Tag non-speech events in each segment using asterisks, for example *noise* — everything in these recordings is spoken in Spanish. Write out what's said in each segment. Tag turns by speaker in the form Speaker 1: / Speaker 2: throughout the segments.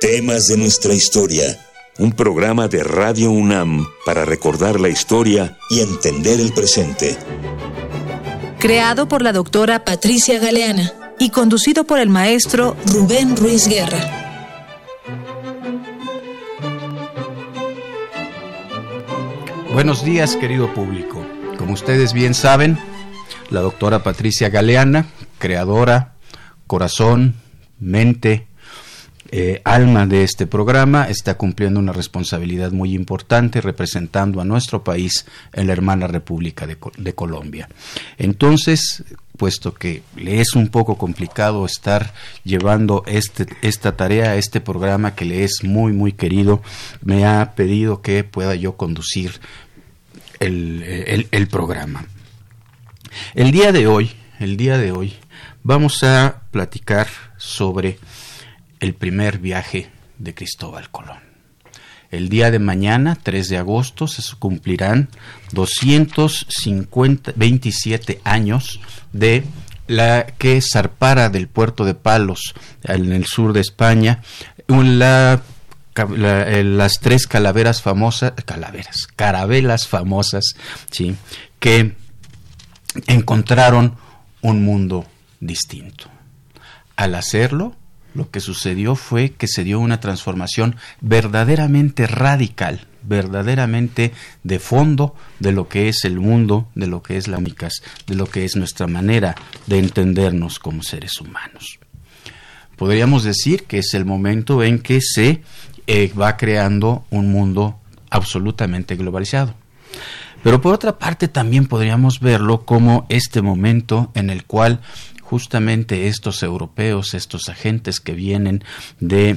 Speaker 1: Temas de nuestra historia. Un programa de Radio UNAM para recordar la historia y entender el presente.
Speaker 2: Creado por la doctora Patricia Galeana y conducido por el maestro Rubén Ruiz Guerra.
Speaker 3: Buenos días, querido público. Como ustedes bien saben, la doctora Patricia Galeana, creadora, corazón, mente, eh, alma de este programa, está cumpliendo una responsabilidad muy importante representando a nuestro país en la hermana República de, Colombia. Entonces, puesto que le es un poco complicado estar llevando este, esta tarea, este programa que le es muy, muy querido, me ha pedido que pueda yo conducir el, el programa. El día de hoy, el día de hoy, vamos a platicar sobre el primer viaje de Cristóbal Colón. El día de mañana, 3 de agosto, se cumplirán 227 años de la que zarpara del puerto de Palos, en el sur de España, la, las tres calaveras famosas, calaveras, carabelas famosas, ¿sí? que encontraron un mundo distinto. Al hacerlo, lo que sucedió fue que se dio una transformación verdaderamente radical, verdaderamente de fondo de lo que es el mundo, de lo que es la únicas, de lo que es nuestra manera de entendernos como seres humanos. Podríamos decir que es el momento en que se eh, va creando un mundo absolutamente globalizado. Pero por otra parte también podríamos verlo como este momento en el cual justamente estos europeos, estos agentes que vienen de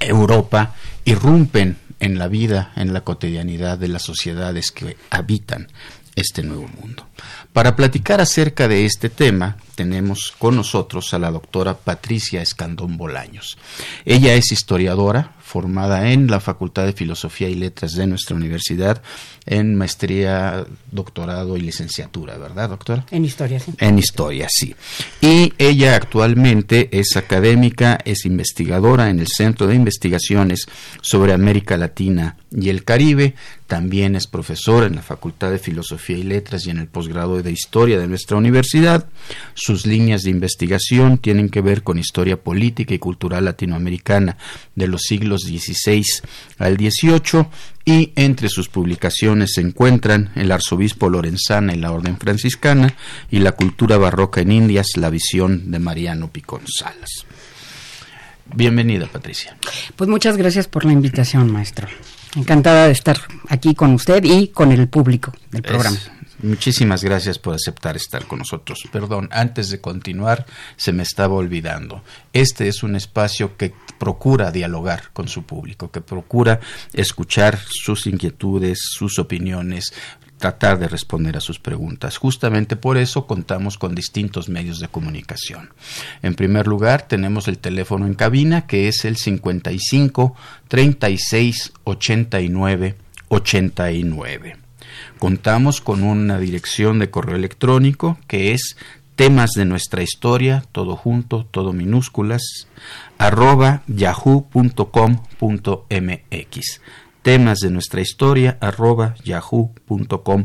Speaker 3: Europa, irrumpen en la vida, en la cotidianidad de las sociedades que habitan este nuevo mundo. Para platicar acerca de este tema, tenemos con nosotros a la doctora Patricia Escandón Bolaños. Ella es historiadora, formada en la Facultad de Filosofía y Letras de nuestra universidad, en maestría, doctorado y licenciatura, ¿verdad, doctora?
Speaker 4: En historia, sí.
Speaker 3: En historia, sí. Y ella actualmente es académica, es investigadora en el Centro de Investigaciones sobre América Latina y el Caribe, también es profesora en la Facultad de Filosofía y Letras y en el posgrado de Historia de nuestra universidad. Sus líneas de investigación tienen que ver con historia política y cultural latinoamericana de los siglos XVI al XVIII y entre sus publicaciones se encuentran El arzobispo Lorenzana y la Orden Franciscana y La cultura barroca en Indias, la visión de Mariano Picón Salas. Bienvenida, Patricia.
Speaker 4: Pues muchas gracias por la invitación, maestro. Encantada de estar aquí con usted y con el público del programa.
Speaker 3: Muchísimas gracias por aceptar estar con nosotros. Perdón, antes de continuar, se me estaba olvidando. Este es un espacio que procura dialogar con su público, que procura escuchar sus inquietudes, sus opiniones, tratar de responder a sus preguntas. Justamente por eso contamos con distintos medios de comunicación. En primer lugar, tenemos el teléfono en cabina que es el 55 36 89 89. Contamos con una dirección de correo electrónico que es temas de nuestra historia, todo junto, todo minúsculas, arroba yahoo.com.mx. Temas de nuestra historia, arroba yahoo.com.mx.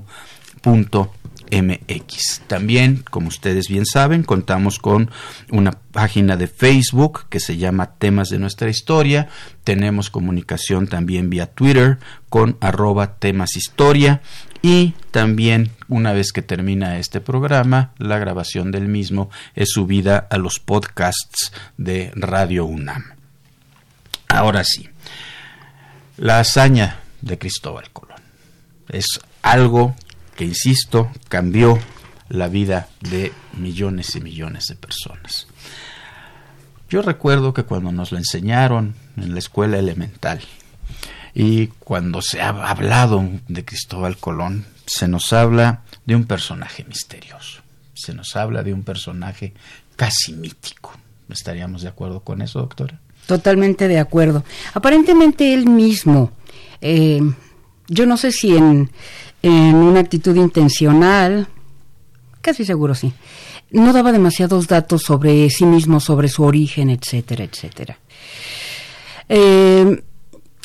Speaker 3: También, como ustedes bien saben, contamos con una página de Facebook que se llama Temas de nuestra historia. Tenemos comunicación también vía Twitter con arroba temas historia y también una vez que termina este programa, la grabación del mismo es subida a los podcasts de Radio UNAM. Ahora sí, la hazaña de Cristóbal Colón es algo que, insisto, cambió la vida de millones y millones de personas. Yo recuerdo que cuando nos lo enseñaron en la escuela elemental, y cuando se ha hablado de Cristóbal Colón, se nos habla de un personaje misterioso, se nos habla de un personaje casi mítico. ¿Estaríamos de acuerdo con eso, doctora?
Speaker 4: Totalmente de acuerdo. Aparentemente él mismo, eh, yo no sé si en, una actitud intencional, casi seguro sí, no daba demasiados datos sobre sí mismo, sobre su origen, etcétera, etcétera. Eh,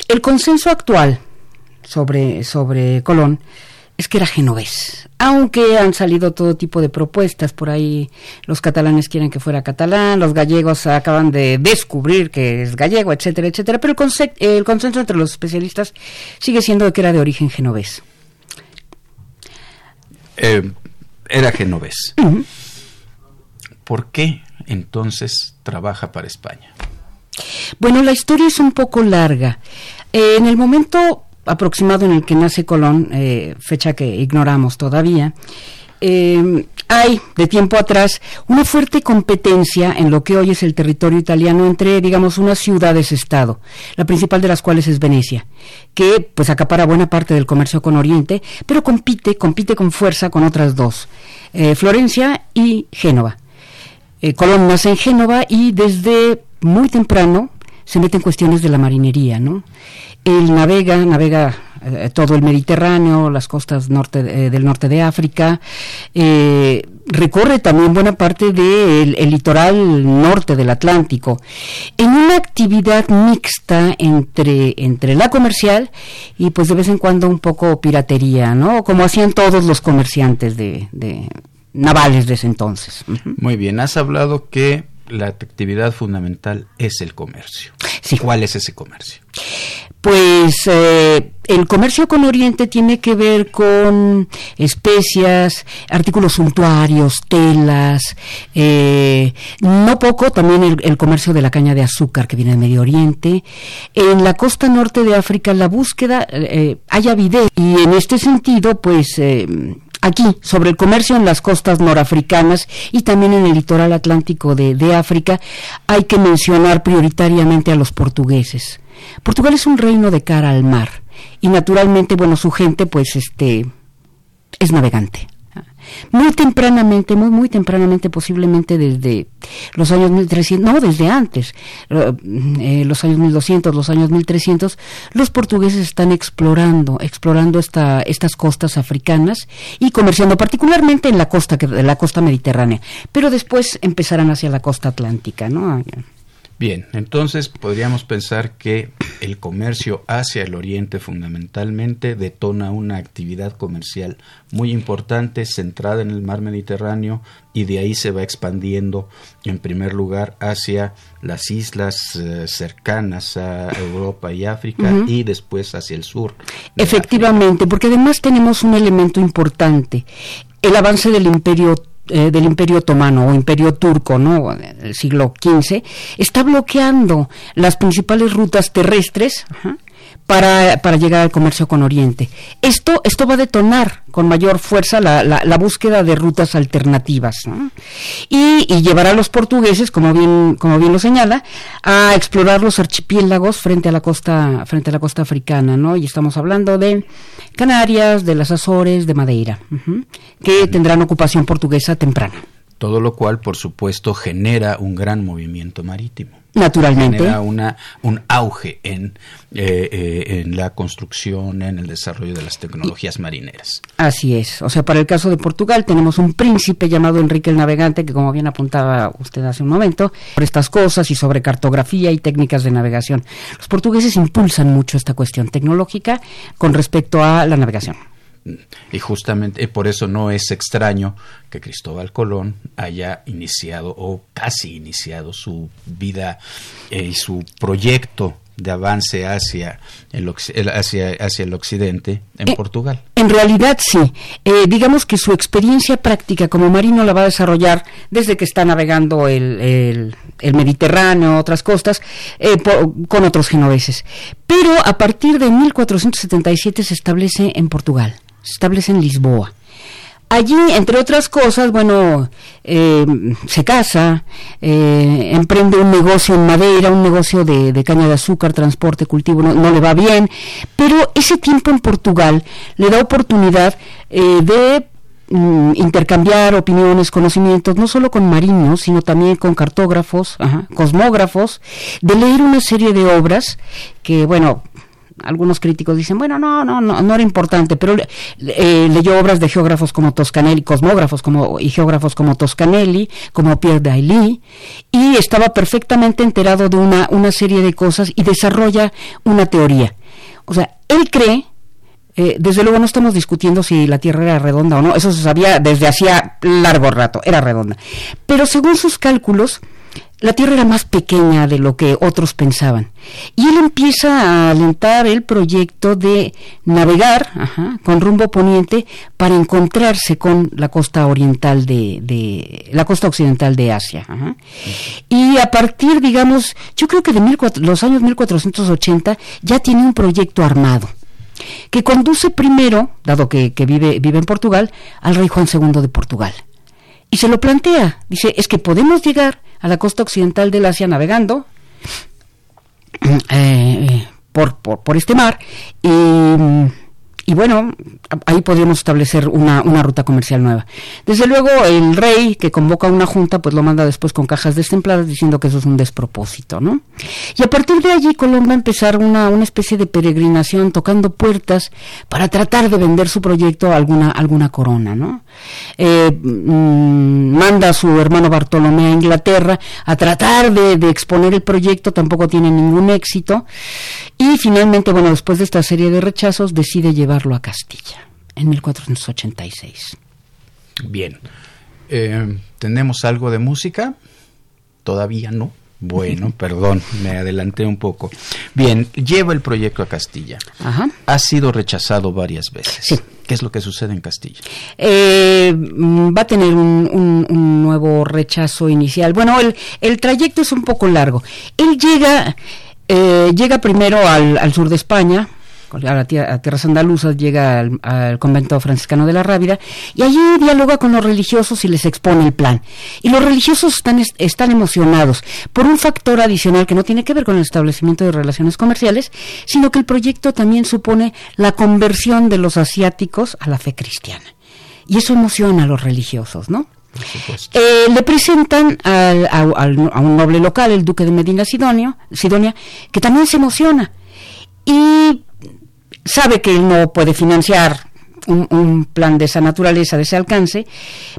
Speaker 4: el consenso actual sobre, sobre Colón es que era genovés, aunque han salido todo tipo de propuestas por ahí, los catalanes quieren que fuera catalán, los gallegos acaban de descubrir que es gallego, etcétera, etcétera, pero el, el consenso entre los especialistas sigue siendo que era de origen genovés.
Speaker 3: Eh, era genovés. ¿Por qué entonces trabaja para España?
Speaker 4: Bueno, la historia es un poco larga. Eh, en el momento aproximado en el que nace Colón, eh, fecha que ignoramos todavía, eh, hay de tiempo atrás una fuerte competencia en lo que hoy es el territorio italiano entre, digamos, unas ciudades-estado, la principal de las cuales es Venecia, que pues acapara buena parte del comercio con Oriente, pero compite, compite con fuerza con otras dos, Florencia y Génova. Colón nace en Génova y desde muy temprano se mete en cuestiones de la marinería, ¿no? Él navega, navega eh, todo el Mediterráneo, las costas norte, eh, del norte de África, eh, recorre también buena parte del litoral norte del Atlántico, en una actividad mixta entre, entre la comercial y pues de vez en cuando un poco piratería, ¿no? Como hacían todos los comerciantes de, de navales de ese entonces.
Speaker 3: Muy bien, has hablado que la actividad fundamental es el comercio. ¿Cuál es ese comercio?
Speaker 4: Pues eh, el comercio con Oriente tiene que ver con especias, artículos suntuarios, telas, eh, no poco también el, comercio de la caña de azúcar que viene del Medio Oriente. En la costa norte de África la búsqueda eh, hay avidez y en este sentido pues aquí, sobre el comercio en las costas norafricanas y también en el litoral atlántico de, de, África, hay que mencionar prioritariamente a los portugueses. Portugal es un reino de cara al mar y naturalmente, bueno, su gente pues este es navegante. Muy tempranamente, muy, muy tempranamente, posiblemente desde los años 1300, no, desde antes, eh, los años 1200, los años 1300, los portugueses están explorando, explorando esta, estas costas africanas y comerciando, particularmente en la costa, la costa mediterránea, pero después empezarán hacia la costa atlántica, ¿no?
Speaker 3: Bien, entonces podríamos pensar que el comercio hacia el oriente fundamentalmente detona una actividad comercial muy importante centrada en el mar Mediterráneo y de ahí se va expandiendo en primer lugar hacia las islas eh, cercanas a Europa y África y después hacia el sur.
Speaker 4: Efectivamente, porque además tenemos un elemento importante, el avance del imperio eh, del Imperio Otomano o Imperio Turco, ¿no? del siglo XV, está bloqueando las principales rutas terrestres para, para, llegar al comercio con Oriente. Esto, esto va a detonar con mayor fuerza la, la, búsqueda de rutas alternativas y, y, llevará a los portugueses, como bien, como bien lo señala, a explorar los archipiélagos frente a la costa, frente a la costa africana, ¿no? Y estamos hablando de Canarias, de las Azores, de Madeira, que tendrán ocupación portuguesa temprana.
Speaker 3: Todo lo cual, por supuesto, genera un gran movimiento marítimo.
Speaker 4: Naturalmente.
Speaker 3: Genera una, un auge en, eh, eh, en la construcción, en el desarrollo de las tecnologías marineras.
Speaker 4: Así es. O sea, para el caso de Portugal tenemos un príncipe llamado Enrique el Navegante, que como bien apuntaba usted hace un momento, por estas cosas y sobre cartografía y técnicas de navegación. Los portugueses impulsan mucho esta cuestión tecnológica con respecto a la navegación.
Speaker 3: Y justamente por eso no es extraño que Cristóbal Colón haya iniciado o casi iniciado su vida eh, y su proyecto de avance hacia el, hacia, hacia el occidente en eh, Portugal.
Speaker 4: En realidad sí. Eh, digamos que su experiencia práctica como marino la va a desarrollar desde que está navegando el, el, Mediterráneo, otras costas, con otros genoveses. Pero a partir de 1477 se establece en Portugal se establece en Lisboa. Allí, entre otras cosas, bueno, eh, se casa, eh, emprende un negocio en madera, un negocio de, caña de azúcar, transporte, cultivo, no, le va bien, pero ese tiempo en Portugal le da oportunidad eh, de mm, intercambiar opiniones, conocimientos, no solo con marinos, sino también con cartógrafos, cosmógrafos, de leer una serie de obras que, bueno, algunos críticos dicen, bueno, no, no, no, no era importante, pero eh, leyó obras de geógrafos como Toscanelli, cosmógrafos como, y geógrafos como Toscanelli, como Pierre Dailly, y estaba perfectamente enterado de una, una serie de cosas y desarrolla una teoría. O sea, él cree eh, desde luego no estamos discutiendo si la Tierra era redonda o no, eso se sabía desde hacía largo rato, era redonda. Pero según sus cálculos, la Tierra era más pequeña de lo que otros pensaban. Y él empieza a alentar el proyecto de navegar con rumbo poniente para encontrarse con la costa oriental de, la costa occidental de Asia. Y a partir, digamos, yo creo que de los años 1480 ya tiene un proyecto armado que conduce primero, dado que, vive, vive en Portugal, al rey Juan II de Portugal. Y se lo plantea, dice, es que podemos llegar a la costa occidental del Asia navegando eh, eh, por, por, por, este mar y y bueno, ahí podríamos establecer una, una, ruta comercial nueva. Desde luego, el rey que convoca una junta, pues lo manda después con cajas destempladas diciendo que eso es un despropósito, ¿no? Y a partir de allí, Colón va a empezar una, una especie de peregrinación tocando puertas para tratar de vender su proyecto a alguna, alguna corona, ¿no? Eh, mm, manda a su hermano Bartolomé a Inglaterra a tratar de, de exponer el proyecto, tampoco tiene ningún éxito. Y finalmente, bueno, después de esta serie de rechazos, decide llevar a Castilla en 1486.
Speaker 3: Bien. Eh, ¿Tenemos algo de música? Todavía no. Bueno, *laughs* perdón, me adelanté un poco. Bien, lleva el proyecto a Castilla. Ajá. Ha sido rechazado varias veces.
Speaker 4: Sí.
Speaker 3: ¿Qué es lo que sucede en Castilla?
Speaker 4: Eh, va a tener un, nuevo rechazo inicial. Bueno, el, el trayecto es un poco largo. Él llega, eh, llega primero al, al sur de España, a, tierras andaluzas, llega al, convento franciscano de la Rábida y allí dialoga con los religiosos y les expone el plan. Y los religiosos están, están emocionados por un factor adicional que no tiene que ver con el establecimiento de relaciones comerciales, sino que el proyecto también supone la conversión de los asiáticos a la fe cristiana. Y eso emociona a los religiosos, ¿no? Eh, le presentan a, un noble local, el duque de Medina Sidonia, Sidonia, que también se emociona. Y sabe que él no puede financiar un, plan de esa naturaleza, de ese alcance,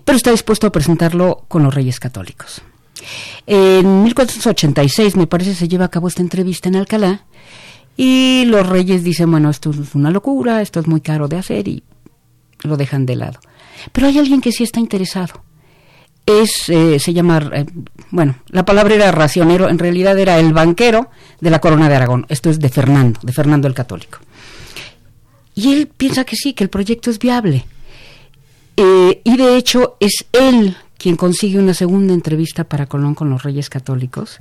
Speaker 4: pero está dispuesto a presentarlo con los reyes católicos. En 1486, me parece, se lleva a cabo esta entrevista en Alcalá y los reyes dicen, bueno, esto es una locura, esto es muy caro de hacer y lo dejan de lado. Pero hay alguien que sí está interesado. Es, eh, se llama, eh, bueno, la palabra era racionero, en realidad era el banquero de la corona de Aragón. Esto es de Fernando, de Fernando el Católico. Y él piensa que sí, que el proyecto es viable. Eh, y de hecho es él quien consigue una segunda entrevista para Colón con los Reyes Católicos,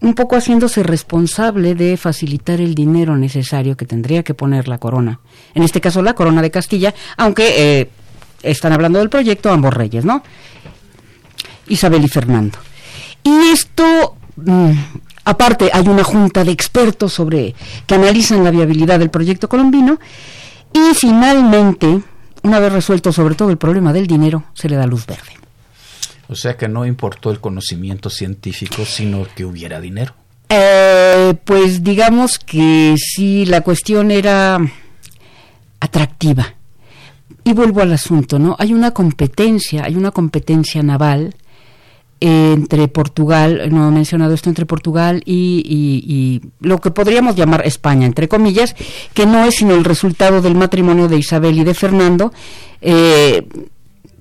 Speaker 4: un poco haciéndose responsable de facilitar el dinero necesario que tendría que poner la corona. En este caso la corona de Castilla, aunque eh, están hablando del proyecto ambos reyes, ¿no? Isabel y Fernando. Y esto mm, Aparte, hay una junta de expertos sobre que analizan la viabilidad del proyecto colombino y finalmente, una vez resuelto sobre todo el problema del dinero, se le da luz verde.
Speaker 3: O sea que no importó el conocimiento científico, sino que hubiera dinero.
Speaker 4: Eh, pues digamos que sí, la cuestión era atractiva. Y vuelvo al asunto, ¿no? Hay una competencia, hay una competencia naval entre Portugal, no he mencionado esto, entre Portugal y, lo que podríamos llamar España, entre comillas, que no es sino el resultado del matrimonio de Isabel y de Fernando, eh,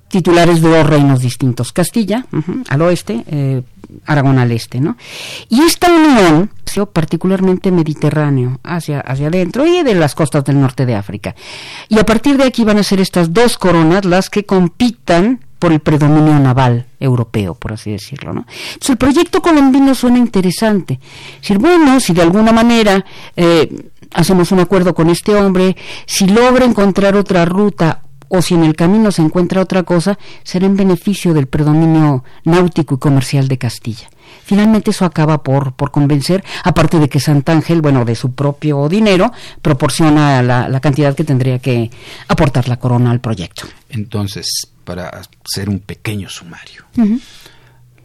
Speaker 4: titulares de dos reinos distintos, Castilla al oeste, eh, Aragón al este, ¿no? Y esta unión, particularmente mediterráneo, hacia, hacia adentro y de las costas del norte de África. Y a partir de aquí van a ser estas dos coronas las que compitan por el predominio naval europeo, por así decirlo. ¿no? Entonces, el proyecto colombino suena interesante. Si, bueno, si de alguna manera eh, hacemos un acuerdo con este hombre, si logra encontrar otra ruta o si en el camino se encuentra otra cosa, será en beneficio del predominio náutico y comercial de Castilla. Finalmente eso acaba por, por convencer, aparte de que Sant'Ángel, bueno, de su propio dinero, proporciona la, la cantidad que tendría que aportar la corona al proyecto.
Speaker 3: Entonces, para hacer un pequeño sumario.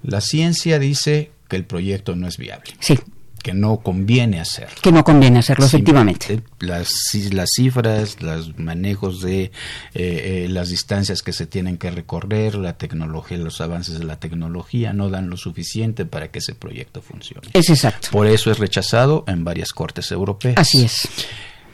Speaker 3: La ciencia dice que el proyecto no es viable.
Speaker 4: Sí.
Speaker 3: que no conviene hacer.
Speaker 4: Que no conviene hacerlo, efectivamente.
Speaker 3: Las, las cifras, los manejos de eh, eh, las distancias que se tienen que recorrer, la tecnología, los avances de la tecnología no dan lo suficiente para que ese proyecto funcione.
Speaker 4: Es exacto.
Speaker 3: Por eso es rechazado en varias cortes europeas.
Speaker 4: Así es.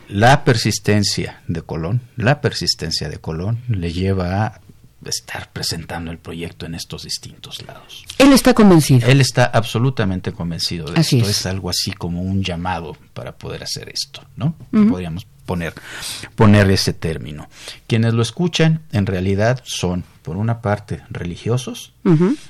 Speaker 3: La persistencia de Colón, la persistencia de Colón le lleva a estar presentando el proyecto en estos distintos lados.
Speaker 4: Él está convencido.
Speaker 3: Él está absolutamente convencido de
Speaker 4: Así
Speaker 3: esto.
Speaker 4: es.
Speaker 3: Es. algo así como un llamado para poder hacer esto, ¿no? Podríamos poner, poner ese término. Quienes lo escuchan en realidad son, por una parte, religiosos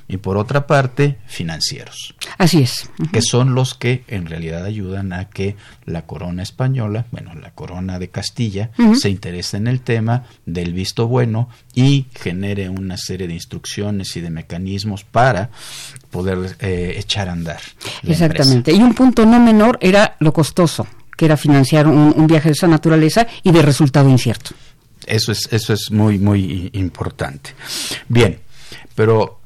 Speaker 3: y por otra parte, financieros
Speaker 4: Así es.
Speaker 3: Que son los que en realidad ayudan a que la corona española, bueno, la corona de Castilla, se interese en el tema del visto bueno y genere una serie de instrucciones y de mecanismos para poder eh, echar a andar.
Speaker 4: Exactamente. Y un punto no menor era lo costoso, que era financiar un, un viaje de esa naturaleza y de resultado incierto.
Speaker 3: Eso es, eso es muy, muy importante. Bien, pero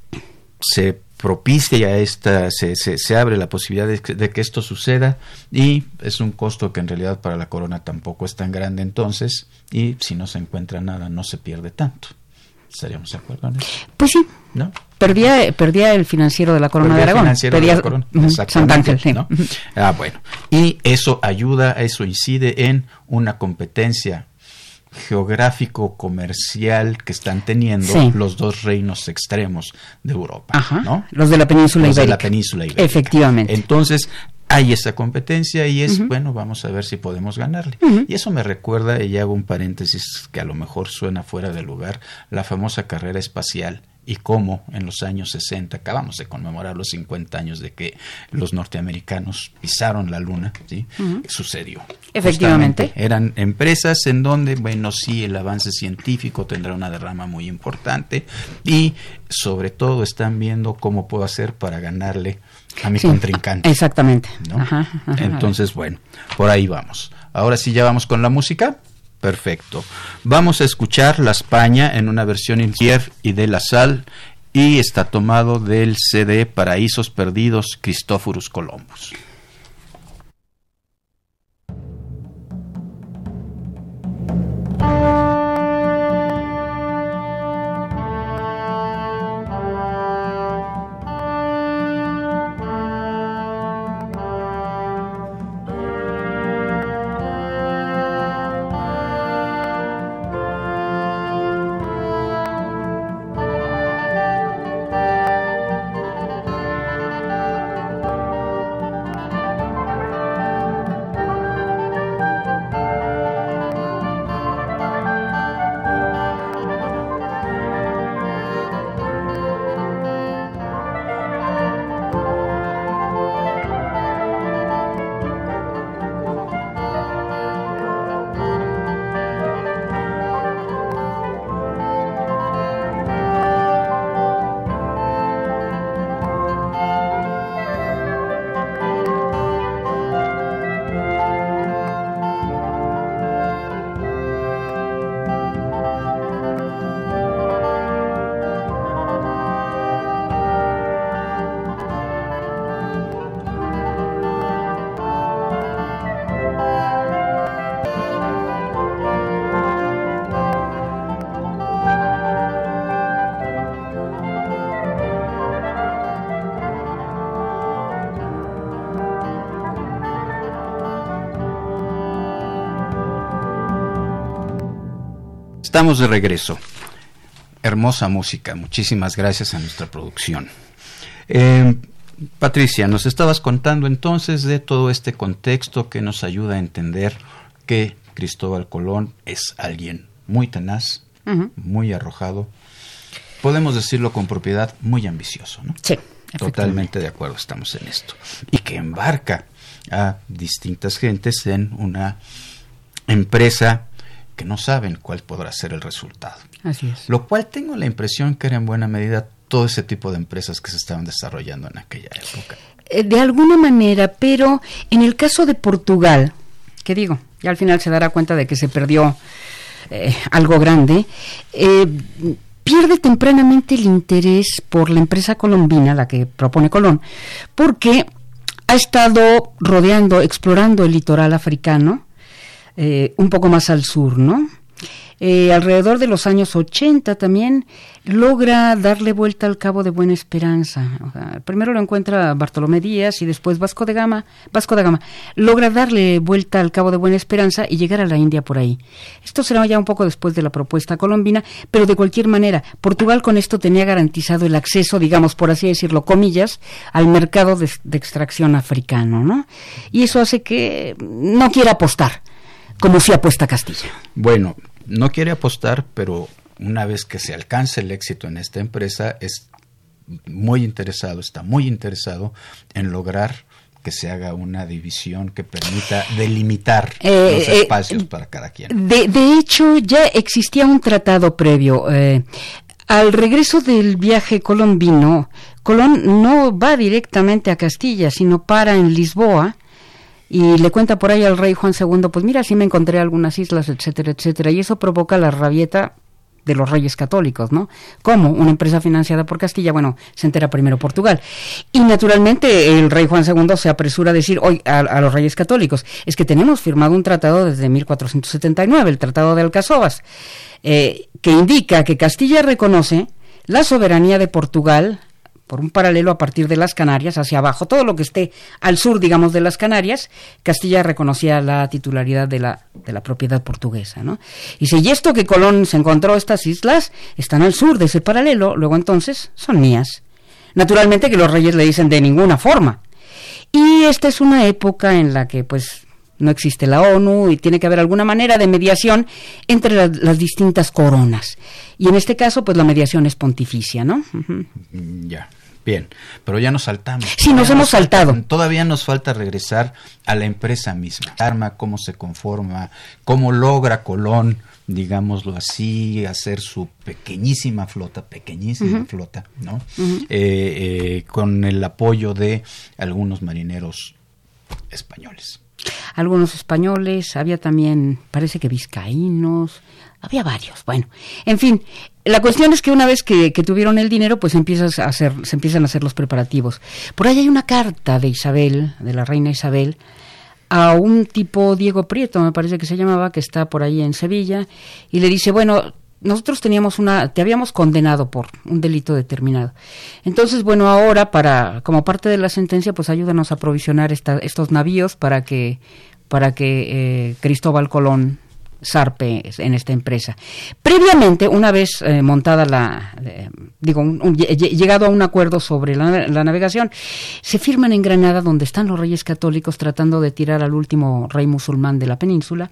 Speaker 3: se propicia esta, se, se, se abre la posibilidad de que, de que esto suceda y es un costo que en realidad para la corona tampoco es tan grande entonces y si no se encuentra nada no se pierde tanto. ¿Estaríamos de acuerdo en eso?
Speaker 4: Pues sí,
Speaker 3: ¿No?
Speaker 4: perdía, perdía el financiero de la Corona
Speaker 3: Perdía
Speaker 4: de Aragón.
Speaker 3: financiero de
Speaker 4: Perdía-
Speaker 3: la corona, exactamente,
Speaker 4: Sant Ángel, sí.
Speaker 3: ¿no? Ah, bueno. Y eso ayuda, eso incide en una competencia geográfico comercial que están teniendo
Speaker 4: Sí.
Speaker 3: los dos reinos extremos de Europa,
Speaker 4: Ajá.
Speaker 3: ¿no?
Speaker 4: Los de la península
Speaker 3: Los de la península ibérica.
Speaker 4: Efectivamente.
Speaker 3: Entonces, hay esa competencia y es, bueno, vamos a ver si podemos ganarle. Y eso me recuerda, y hago un paréntesis que a lo mejor suena fuera de lugar, la famosa carrera espacial y cómo en los años 60, acabamos de conmemorar los 50 años de que los norteamericanos pisaron la luna, ¿sí? Sucedió.
Speaker 4: Efectivamente.
Speaker 3: Justamente. Eran empresas en donde, bueno, sí, el avance científico tendrá una derrama muy importante y sobre todo están viendo cómo puedo hacer para ganarle a mi
Speaker 4: Sí,
Speaker 3: contrincante.
Speaker 4: Exactamente.
Speaker 3: ¿no?
Speaker 4: Ajá, ajá.
Speaker 3: Entonces, bueno, por ahí vamos. Ahora sí ya vamos con la música. Perfecto. Vamos a escuchar La España en una versión in Kiev y de la Sal y está tomado del CD Paraísos Perdidos Cristóforos Columbus. Estamos de regreso. Hermosa música. Muchísimas gracias a nuestra producción. Eh, Patricia, nos estabas contando entonces de todo este contexto que nos ayuda a entender que Cristóbal Colón es alguien muy tenaz, muy arrojado, podemos decirlo con propiedad, muy ambicioso, ¿no?
Speaker 4: Sí,
Speaker 3: Totalmente de acuerdo, estamos en esto. Y que embarca a distintas gentes en una empresa no saben cuál podrá ser el resultado.
Speaker 4: Así es.
Speaker 3: Lo cual tengo la impresión que era en buena medida todo ese tipo de empresas que se estaban desarrollando en aquella época.
Speaker 4: Eh, De alguna manera, pero en el caso de Portugal, que digo, ya al final se dará cuenta de que se perdió eh, algo grande, eh, pierde tempranamente el interés por la empresa colombina, la que propone Colón, porque ha estado rodeando, explorando el litoral africano, eh, un poco más al sur, ¿no? Eh, alrededor de los años 80 también logra darle vuelta al Cabo de Buena Esperanza. primero lo encuentra Bartolomé Díaz y después Vasco de Gama. Vasco de Gama logra darle vuelta al Cabo de Buena Esperanza y llegar a la India por ahí. Esto será ya un poco después de la propuesta colombina, pero de cualquier manera, Portugal con esto tenía garantizado el acceso, digamos, por así decirlo, comillas, al mercado de, de extracción africano, ¿no? Y eso hace que no quiera apostar como si apuesta Castilla.
Speaker 3: Bueno, no quiere apostar, pero una vez que se alcance el éxito en esta empresa, es muy interesado, está muy interesado en lograr que se haga una división que permita delimitar eh, los eh, espacios para cada quien.
Speaker 4: De, de, hecho, ya existía un tratado previo. Eh, al regreso del viaje colombino, Colón no va directamente a Castilla, sino para en Lisboa y le cuenta por ahí al rey Juan II, pues mira, sí me encontré algunas islas, etcétera, etcétera, y eso provoca la rabieta de los reyes católicos, ¿no? Como una empresa financiada por Castilla, bueno, se entera primero Portugal. Y naturalmente el rey Juan II se apresura a decir hoy a, los reyes católicos, es que tenemos firmado un tratado desde 1479, el Tratado de Alcazovas, eh, que indica que Castilla reconoce la soberanía de Portugal por un paralelo a partir de las Canarias hacia abajo, todo lo que esté al sur, digamos, de las Canarias, Castilla reconocía la titularidad de la, de la propiedad portuguesa, ¿no? Y si esto que Colón se encontró estas islas están al sur de ese paralelo, luego entonces son mías. Naturalmente que los reyes le dicen de ninguna forma. Y esta es una época en la que, pues, no existe la ONU y tiene que haber alguna manera de mediación entre las distintas coronas. Y en este caso, pues la mediación es pontificia, ¿no?
Speaker 3: Ya. Bien, pero ya nos saltamos.
Speaker 4: Sí, nos hemos saltado.
Speaker 3: todavía nos falta regresar a la empresa misma. Arma, cómo se conforma, cómo logra Colón, digámoslo así, hacer su pequeñísima flota, pequeñísima flota, ¿no? Eh, eh, con el apoyo de algunos marineros españoles.
Speaker 4: Algunos españoles, había también, parece que vizcaínos, había varios. Bueno, en fin, la cuestión es que una vez que, tuvieron el dinero, pues empiezas a hacer, se empiezan a hacer los preparativos. Por ahí hay una carta de Isabel, de la reina Isabel, a un tipo Diego Prieto, me parece que se llamaba, que está por ahí en Sevilla, y le dice, bueno, nosotros teníamos una, te habíamos condenado por un delito determinado. Entonces, bueno, ahora para, como parte de la sentencia, pues ayúdanos a provisionar estos navíos para que, para que eh, Cristóbal Colón Sarpe en esta empresa. Previamente, una vez eh, montada la, eh, digo, llegado a un acuerdo sobre la, navegación, se firman en Granada, donde están los reyes católicos tratando de tirar al último rey musulmán de la península,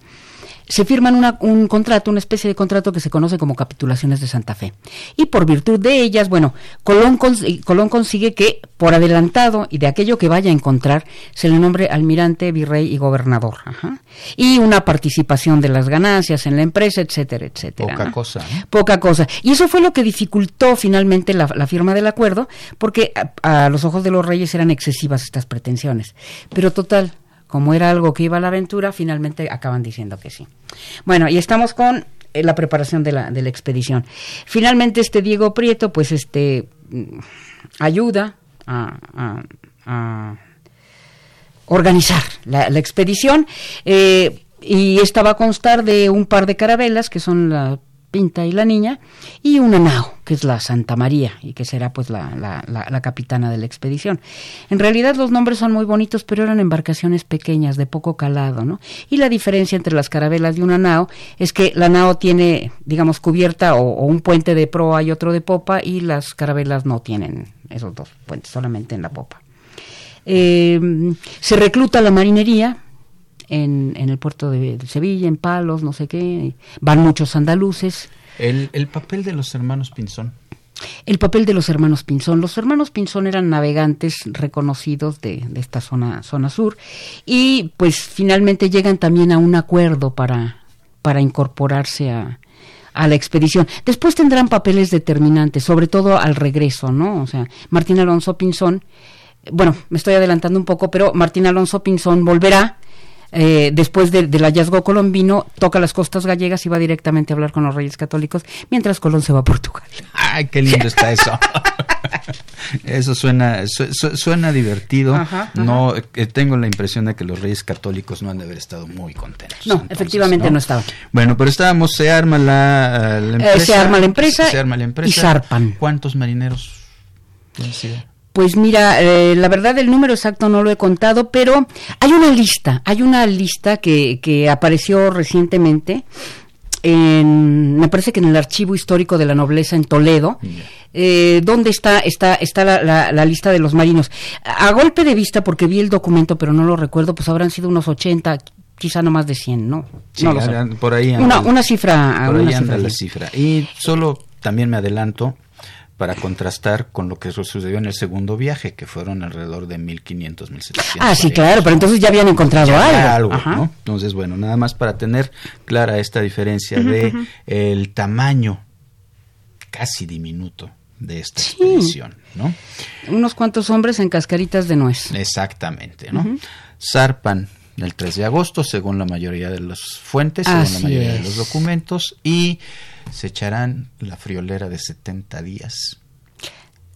Speaker 4: se firman un contrato, una especie de contrato que se conoce como capitulaciones de Santa Fe. Y por virtud de ellas, bueno, Colón, Colón consigue que, por adelantado y de aquello que vaya a encontrar, se le nombre almirante, virrey y gobernador. Y una participación de las ganancias en la empresa, etcétera, etcétera.
Speaker 3: Poca cosa.
Speaker 4: Poca cosa. Y eso fue lo que dificultó finalmente la, firma del acuerdo, porque a los ojos de los reyes eran excesivas estas pretensiones. Pero total, como era algo que iba a la aventura, finalmente acaban diciendo que sí. Bueno, y estamos con eh, la preparación de la, de la expedición. Finalmente este Diego Prieto, pues este mm, ayuda a, organizar la, expedición eh, y esta va a constar de un par de carabelas que son la Pinta y la niña, y una nao, que es la Santa María, y que será pues la, la, la, capitana de la expedición. En realidad los nombres son muy bonitos, pero eran embarcaciones pequeñas, de poco calado, ¿no? Y la diferencia entre las carabelas y una nao es que la nao tiene, digamos, cubierta o, un puente de proa y otro de popa, y las carabelas no tienen esos dos puentes, solamente en la popa. Eh, se recluta la marinería, en, en el puerto de, Sevilla, en Palos, no sé qué. Van muchos andaluces.
Speaker 3: El, el papel de los hermanos Pinzón.
Speaker 4: El papel de los hermanos Pinzón. Los hermanos Pinzón eran navegantes reconocidos de, de, esta zona, zona sur y pues finalmente llegan también a un acuerdo para, para incorporarse a, a la expedición. Después tendrán papeles determinantes, sobre todo al regreso, ¿no? O sea, Martín Alonso Pinzón, bueno, me estoy adelantando un poco, pero Martín Alonso Pinzón volverá eh, después del hallazgo colombino, toca las costas gallegas y va directamente a hablar con los reyes católicos, mientras Colón se va a Portugal.
Speaker 3: ¡Ay, qué lindo está *laughs* eso! Eso suena suena divertido. No eh, tengo la impresión de que los reyes católicos no han de haber estado muy contentos.
Speaker 4: No, efectivamente ¿no? estaban.
Speaker 3: Bueno, pero estábamos, se arma la,
Speaker 4: eh, empresa. se arma la empresa.
Speaker 3: Se arma la empresa.
Speaker 4: Y zarpan.
Speaker 3: ¿Cuántos marineros
Speaker 4: Pues mira, eh, la verdad el número exacto no lo he contado, pero hay una lista, hay una lista que, que apareció recientemente me parece que en el archivo histórico de la nobleza en Toledo, eh, donde está, está, está la, lista de los marinos. A golpe de vista, porque vi el documento, pero no lo recuerdo, pues habrán sido unos 80, quizá no más de 100, ¿no?
Speaker 3: por ahí
Speaker 4: una, una cifra.
Speaker 3: Por
Speaker 4: ahí
Speaker 3: anda la cifra. Y solo también me adelanto, para contrastar con lo que sucedió en el segundo viaje, que fueron alrededor de 1500, 1700.
Speaker 4: Ah, sí, claro, pero entonces ya habían encontrado algo.
Speaker 3: ¿no? Entonces, bueno, nada más para tener clara esta diferencia de el tamaño casi diminuto de esta expedición, ¿no?
Speaker 4: Unos cuantos hombres en cascaritas de nuez.
Speaker 3: Exactamente, ¿no? Zarpan el 3 de agosto, según la mayoría de las fuentes, según la mayoría de los documentos, y se echarán la friolera de 70 días.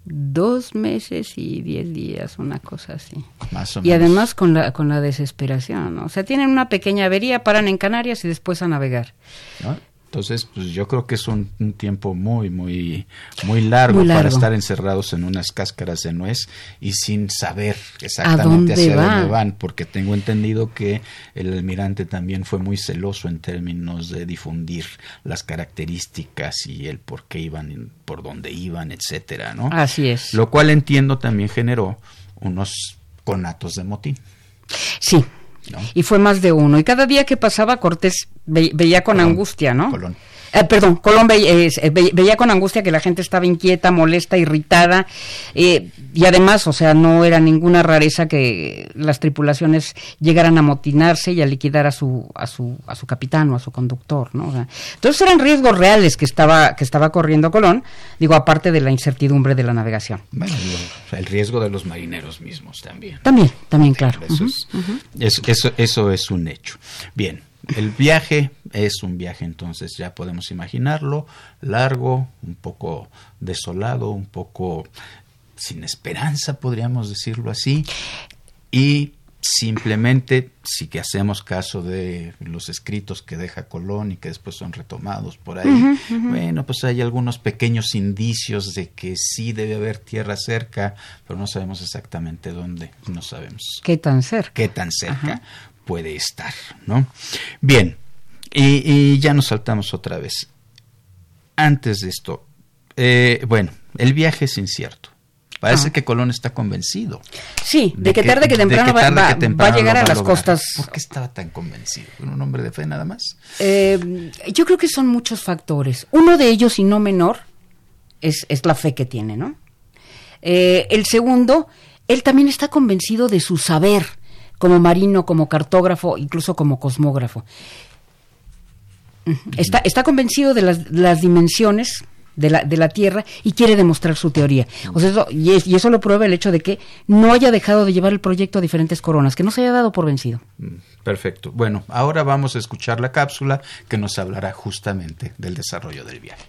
Speaker 4: Dos meses y diez días, una cosa así. y además con la, con la desesperación, O sea, tienen una pequeña avería, paran en Canarias y después a navegar.
Speaker 3: Entonces, pues yo creo que es un, tiempo muy, muy, muy largo, para estar encerrados en unas cáscaras de nuez y sin saber exactamente hacia dónde van, porque tengo entendido que el almirante también fue muy celoso en términos de difundir las características y el por qué iban, por dónde iban, etcétera, ¿no?
Speaker 4: Así es.
Speaker 3: Lo cual entiendo también generó unos conatos de motín.
Speaker 4: Sí, y fue más de uno. Y cada día que pasaba, Cortés veía con angustia, ¿no? Eh, perdón, Colón eh, veía, con angustia que la gente estaba inquieta, molesta, irritada, eh, y además, o sea, no era ninguna rareza que las tripulaciones llegaran a motinarse y a liquidar a su, a su, a su capitán o a su conductor, ¿no? entonces eran riesgos reales que estaba, que estaba corriendo Colón, digo, aparte de la incertidumbre de la navegación.
Speaker 3: Bueno, el riesgo de los marineros mismos también.
Speaker 4: También, también, claro.
Speaker 3: eso, eso es un hecho. Bien, el viaje es un viaje, entonces ya podemos imaginarlo, largo, un poco desolado, un poco sin esperanza, podríamos decirlo así, y simplemente, si que hacemos caso de los escritos que deja Colón y que después son retomados por ahí, bueno, pues hay algunos pequeños indicios de que sí debe haber tierra cerca, pero no sabemos exactamente dónde, no sabemos.
Speaker 4: ¿Qué tan cerca?
Speaker 3: ¿Qué tan cerca? Puede estar, ¿no? Bien, y, ya nos saltamos otra vez. Antes de esto, eh, bueno, el viaje es incierto. Parece ah. que Colón está convencido.
Speaker 4: Sí, de, que, tarde que temprano, va, a llegar a, las costas.
Speaker 3: ¿Por qué estaba tan convencido? ¿Un hombre de fe nada más?
Speaker 4: Eh, yo creo que son muchos factores. Uno de ellos, y no menor, es, es la fe que tiene, ¿no? Eh, el segundo, él también está convencido de su saber como marino, como cartógrafo, incluso como cosmógrafo. Está, está convencido de las, dimensiones de la, Tierra y quiere demostrar su teoría. O sea, eso, y, eso lo prueba el hecho de que no haya dejado de llevar el proyecto a diferentes coronas, que no se haya dado por vencido. Mm,
Speaker 3: perfecto. Bueno, ahora vamos a escuchar la cápsula que nos hablará justamente del desarrollo del viaje.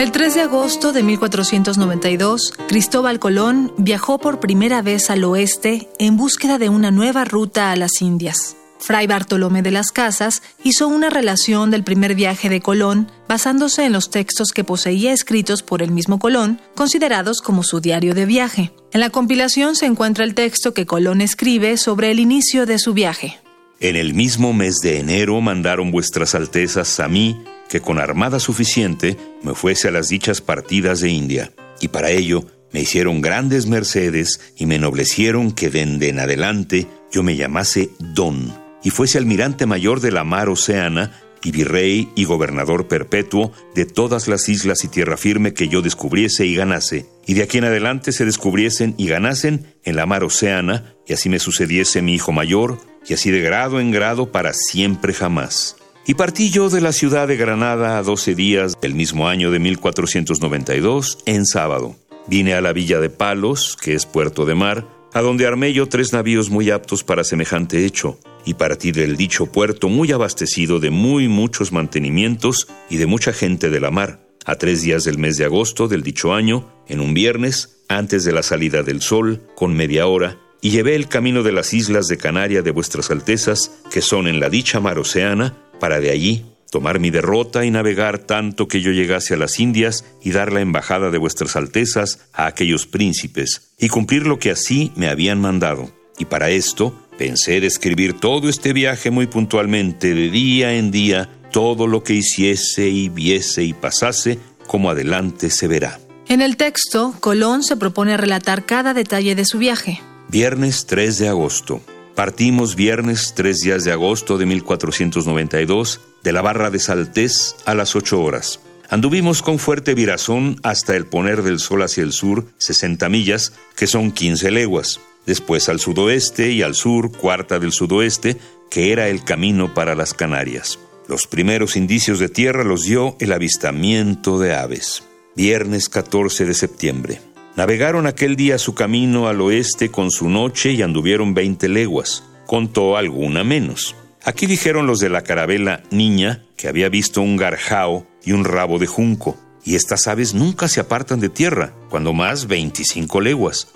Speaker 2: El 3 de agosto de 1492, Cristóbal Colón viajó por primera vez al oeste en búsqueda de una nueva ruta a las Indias. Fray Bartolomé de las Casas hizo una relación del primer viaje de Colón basándose en los textos que poseía escritos por el mismo Colón, considerados como su diario de viaje. En la compilación se encuentra el texto que Colón escribe sobre el inicio de su viaje.
Speaker 1: En el mismo mes de enero mandaron vuestras altezas a mí que con armada suficiente me fuese a las dichas partidas de India, y para ello me hicieron grandes mercedes y me ennoblecieron que dende en adelante yo me llamase Don, y fuese almirante mayor de la mar oceana, y virrey y gobernador perpetuo de todas las islas y tierra firme que yo descubriese y ganase, y de aquí en adelante se descubriesen y ganasen en la mar oceana, y así me sucediese mi hijo mayor, y así de grado en grado para siempre jamás. Y partí yo de la ciudad de Granada a doce días del mismo año de 1492, en sábado. Vine a la villa de Palos, que es puerto de mar, a donde armé yo tres navíos muy aptos para semejante hecho, y partí del dicho puerto muy abastecido de muy muchos mantenimientos y de mucha gente de la mar, a tres días del mes de agosto del dicho año, en un viernes, antes de la salida del sol, con media hora, y llevé el camino de las islas de Canaria de vuestras altezas, que son en la dicha mar oceana, para de allí tomar mi derrota y navegar tanto que yo llegase a las Indias y dar la embajada de vuestras altezas a aquellos príncipes, y cumplir lo que así me habían mandado. Y para esto pensé de escribir todo este viaje muy puntualmente, de día en día, todo lo que hiciese y viese y pasase, como adelante se verá.
Speaker 2: En el texto, Colón se propone relatar cada detalle de su viaje.
Speaker 1: Viernes 3 de agosto. Partimos viernes 3 días de agosto de 1492 de la barra de Saltés a las 8 horas. Anduvimos con fuerte virazón hasta el poner del sol hacia el sur, 60 millas, que son 15 leguas. Después al sudoeste y al sur, cuarta del sudoeste, que era el camino para las Canarias. Los primeros indicios de tierra los dio el avistamiento de aves. Viernes 14 de septiembre. Navegaron aquel día su camino al oeste con su noche y anduvieron 20 leguas. Contó alguna menos. Aquí dijeron los de la carabela Niña que había visto un garjao y un rabo de junco, y estas aves nunca se apartan de tierra, cuando más 25 leguas.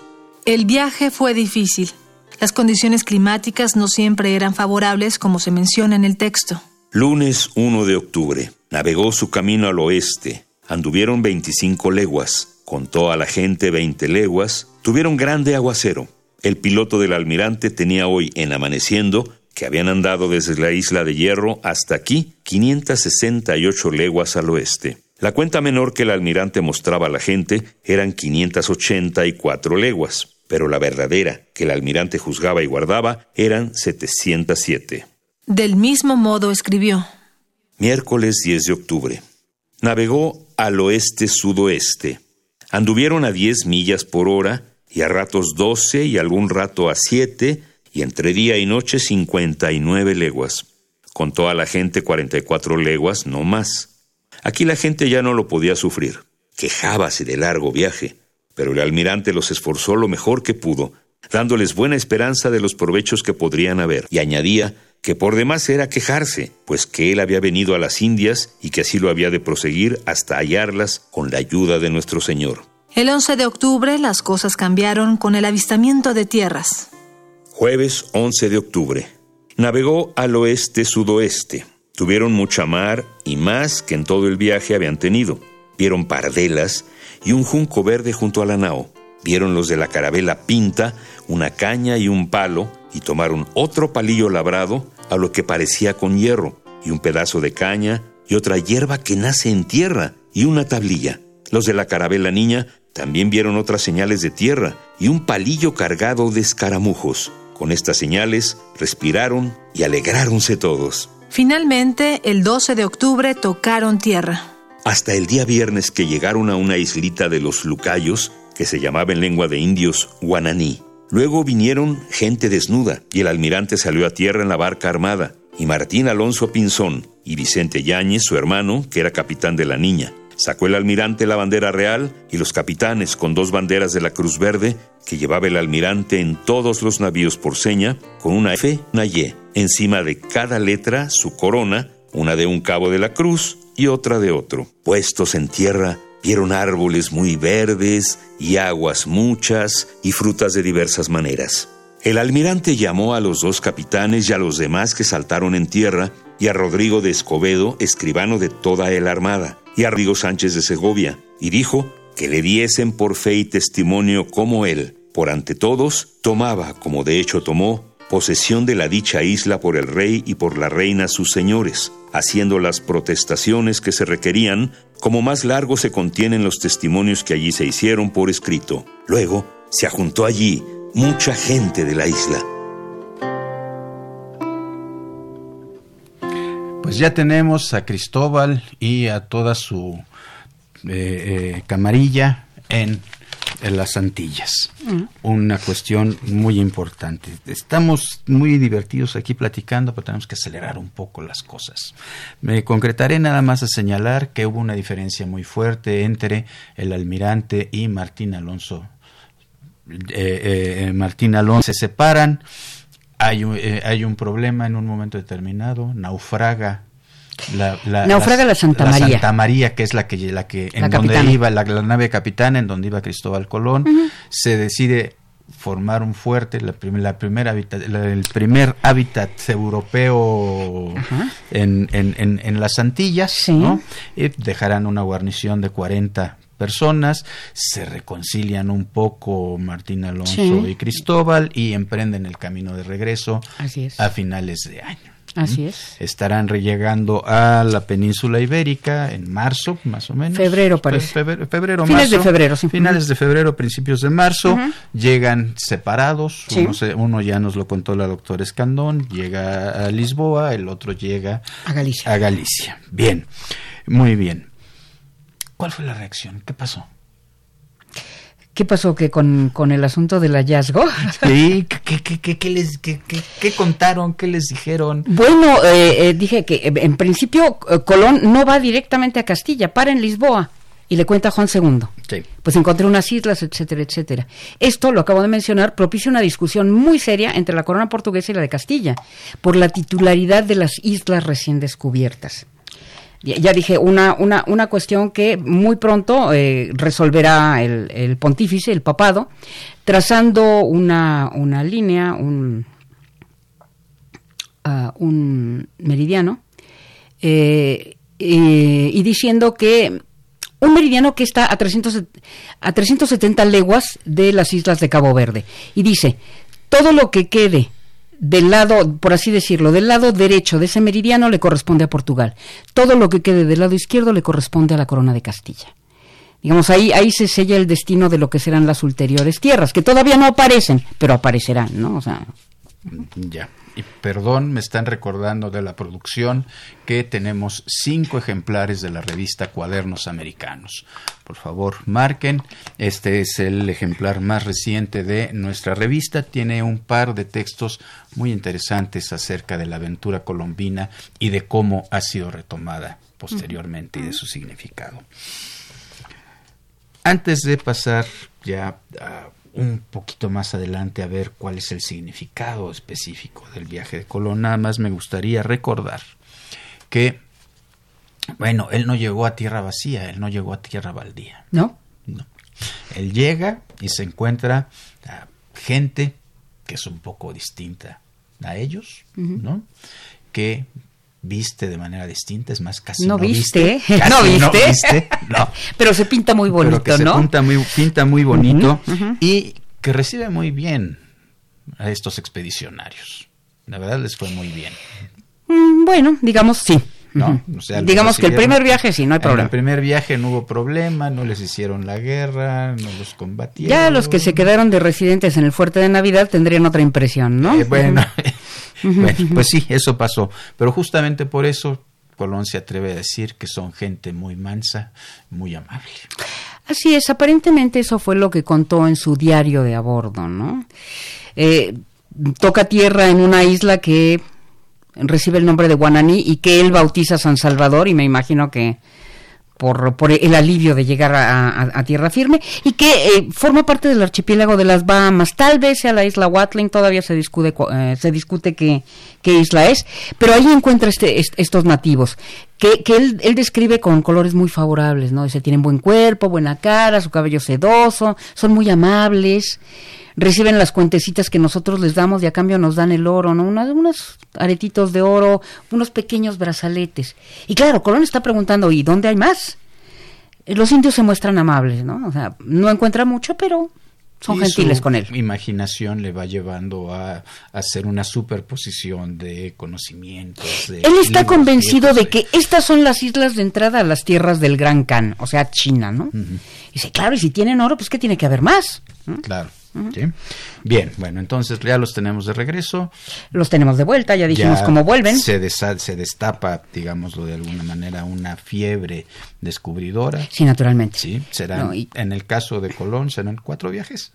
Speaker 2: El viaje fue difícil. Las condiciones climáticas no siempre eran favorables, como se menciona en el texto.
Speaker 1: Lunes 1 de octubre. Navegó su camino al oeste. Anduvieron 25 leguas. Contó a la gente 20 leguas. Tuvieron grande aguacero. El piloto del almirante tenía hoy en amaneciendo que habían andado desde la isla de Hierro hasta aquí 568 leguas al oeste. La cuenta menor que el almirante mostraba a la gente eran 584 leguas, pero la verdadera que el almirante juzgaba y guardaba eran 707.
Speaker 2: Del mismo modo escribió.
Speaker 1: Miércoles 10 de octubre. Navegó al oeste-sudoeste. Anduvieron a 10 millas por hora y a ratos 12 y algún rato a 7 y entre día y noche cincuenta y nueve leguas. Contó a la gente cuarenta y cuatro leguas, no más. Aquí la gente ya no lo podía sufrir. Quejábase de largo viaje, pero el almirante los esforzó lo mejor que pudo, dándoles buena esperanza de los provechos que podrían haber, y añadía que por demás era quejarse, pues que él había venido a las Indias y que así lo había de proseguir hasta hallarlas con la ayuda de nuestro Señor.
Speaker 2: El 11 de octubre las cosas cambiaron con el avistamiento de tierras.
Speaker 1: Jueves 11 de octubre. Navegó al oeste-sudoeste. Tuvieron mucha mar y más que en todo el viaje habían tenido. Vieron pardelas y un junco verde junto a la nao. Vieron los de la carabela Pinta, una caña y un palo, y tomaron otro palillo labrado a lo que parecía con hierro, y un pedazo de caña, y otra hierba que nace en tierra, y una tablilla. Los de la carabela niña también vieron otras señales de tierra, y un palillo cargado de escaramujos. Con estas señales respiraron y alegráronse todos.
Speaker 2: Finalmente, el 12 de octubre tocaron tierra.
Speaker 1: Hasta el día viernes que llegaron a una islita de los Lucayos, que se llamaba en lengua de indios Guananí. Luego vinieron gente desnuda y el almirante salió a tierra en la barca armada, y Martín Alonso Pinzón y Vicente Yáñez, su hermano, que era capitán de la niña. Sacó el almirante la bandera real y los capitanes con dos banderas de la Cruz Verde que llevaba el almirante en todos los navíos por seña, con una F, una Y, encima de cada letra su corona, una de un cabo de la cruz y otra de otro. Puestos en tierra, vieron árboles muy verdes y aguas muchas y frutas de diversas maneras. El almirante llamó a los dos capitanes y a los demás que saltaron en tierra y a Rodrigo de Escobedo, escribano de toda el armada, y a Rigo Sánchez de Segovia, y dijo que le diesen por fe y testimonio como él, por ante todos, tomaba, como de hecho tomó, posesión de la dicha isla por el rey y por la reina sus señores, haciendo las protestaciones que se requerían, como más largo se contienen los testimonios que allí se hicieron por escrito. Luego se ajuntó allí mucha gente de la isla.
Speaker 3: Pues ya tenemos a Cristóbal y a toda su eh, eh, camarilla en, las Antillas. Mm. Una cuestión muy importante. Estamos muy divertidos aquí platicando, pero tenemos que acelerar un poco las cosas. Me concretaré nada más a señalar que hubo una diferencia muy fuerte entre el almirante y Martín Alonso eh, Martín Alonso se separan, hay un, hay un problema en un momento determinado, naufraga
Speaker 4: la, naufraga la, Santa María.
Speaker 3: Santa María, que es la que, la que en donde iba la, nave capitana, en donde iba Cristóbal Colón, se decide formar un fuerte, la, la primera el primer hábitat europeo en, en, en, las Antillas, ¿no? y dejarán una guarnición de 40 personas, se reconcilian un poco Martín Alonso y Cristóbal y emprenden el camino de regreso a finales de año.
Speaker 4: Así es.
Speaker 3: Estarán llegando a la península ibérica en marzo, más o menos.
Speaker 4: Febrero, parece.
Speaker 3: febrero,
Speaker 4: Finales de febrero, sí.
Speaker 3: Finales de febrero, principios de marzo. Llegan separados. Uno, ya nos lo contó la doctora Escandón. Llega a Lisboa, el otro llega
Speaker 4: a Galicia.
Speaker 3: A Galicia. Bien, muy bien. ¿Cuál fue la reacción? ¿Qué pasó?
Speaker 4: ¿Qué pasó que con, el asunto del hallazgo? *laughs*
Speaker 3: Sí, ¿qué, les, contaron? ¿Qué les dijeron?
Speaker 4: Bueno, eh, eh, dije que eh, en principio Colón no va directamente a Castilla, para en Lisboa. Y le cuenta a Juan II. Sí. Pues encontré unas islas, etcétera, etcétera. Esto, lo acabo de mencionar, propicia una discusión muy seria entre la corona portuguesa y la de Castilla, por la titularidad de las islas recién descubiertas ya dije, una, una, una cuestión que muy pronto eh, resolverá el, el, pontífice, el papado, trazando una, una línea, un, uh, un meridiano, eh, y diciendo que un meridiano que está a, 300, a 370 leguas de las islas de Cabo Verde. Y dice, todo lo que quede del lado, por así decirlo, del lado derecho de ese meridiano le corresponde a Portugal. Todo lo que quede del lado izquierdo le corresponde a la corona de Castilla. Digamos, ahí, ahí se sella el destino de lo que serán las ulteriores tierras, que todavía no aparecen, pero aparecerán, ¿no? O sea.
Speaker 3: Ya y perdón, me están recordando de la producción que tenemos cinco ejemplares de la revista Cuadernos Americanos. Por favor, marquen. Este es el ejemplar más reciente de nuestra revista. Tiene un par de textos muy interesantes acerca de la aventura colombina y de cómo ha sido retomada posteriormente y de su significado. Antes de pasar ya a un poquito más adelante a ver cuál es el significado específico del viaje de Colón. Nada más me gustaría recordar que, bueno, él no llegó a tierra vacía, él no llegó a tierra baldía.
Speaker 4: ¿No?
Speaker 3: No. Él llega y se encuentra a gente que es un poco distinta a ellos, ¿no? Que viste de manera distinta, es más, casi
Speaker 4: no, *laughs* viste, no viste, *laughs* no pero se pinta muy bonito,
Speaker 3: pero que
Speaker 4: Se
Speaker 3: pinta muy, pinta muy bonito y que recibe muy bien a estos expedicionarios. La verdad les fue muy bien.
Speaker 4: Mm, bueno, digamos sí. ¿no? Digamos que el primer viaje sí, no hay problema.
Speaker 3: En el primer viaje no hubo problema, no les hicieron la guerra, no los combatieron.
Speaker 4: Ya los que se quedaron de residentes en el fuerte de Navidad tendrían otra impresión, ¿no?
Speaker 3: Eh, bueno, bueno, pues sí, eso pasó. Pero justamente por eso Colón se atreve a decir que son gente muy mansa, muy amable.
Speaker 4: Así es, aparentemente eso fue lo que contó en su diario de a bordo, ¿no? Eh, toca tierra en una isla que recibe el nombre de Guananí y que él bautiza San Salvador y me imagino que por, por el alivio de llegar a, tierra firme y que eh, forma parte del archipiélago de las Bahamas. Tal vez sea la isla Watling, todavía se discute, eh, se discute qué, isla es, pero ahí encuentra este, estos nativos que, que él, él, describe con colores muy favorables, ¿no? Dice, tienen buen cuerpo, buena cara, su cabello sedoso, son muy amables reciben las cuentecitas que nosotros les damos y a cambio nos dan el oro, ¿no? unos aretitos de oro, unos pequeños brazaletes. Y claro, Colón está preguntando, ¿y dónde hay más? Los indios se muestran amables, ¿no? O sea, no encuentra mucho, pero son gentiles con él.
Speaker 3: imaginación le va llevando a, hacer una superposición de conocimientos.
Speaker 4: él está convencido de que estas son las islas de entrada a las tierras del Gran Khan, o sea, China, ¿no? Dice, claro, y si tienen oro, pues que tiene que haber más.
Speaker 3: Claro. Bien, bueno, entonces ya los tenemos de regreso.
Speaker 4: Los tenemos de vuelta, ya dijimos cómo vuelven.
Speaker 3: Se, se destapa, digámoslo de alguna manera, una fiebre descubridora.
Speaker 4: Sí, naturalmente.
Speaker 3: Sí, serán, en el caso de Colón, serán cuatro viajes.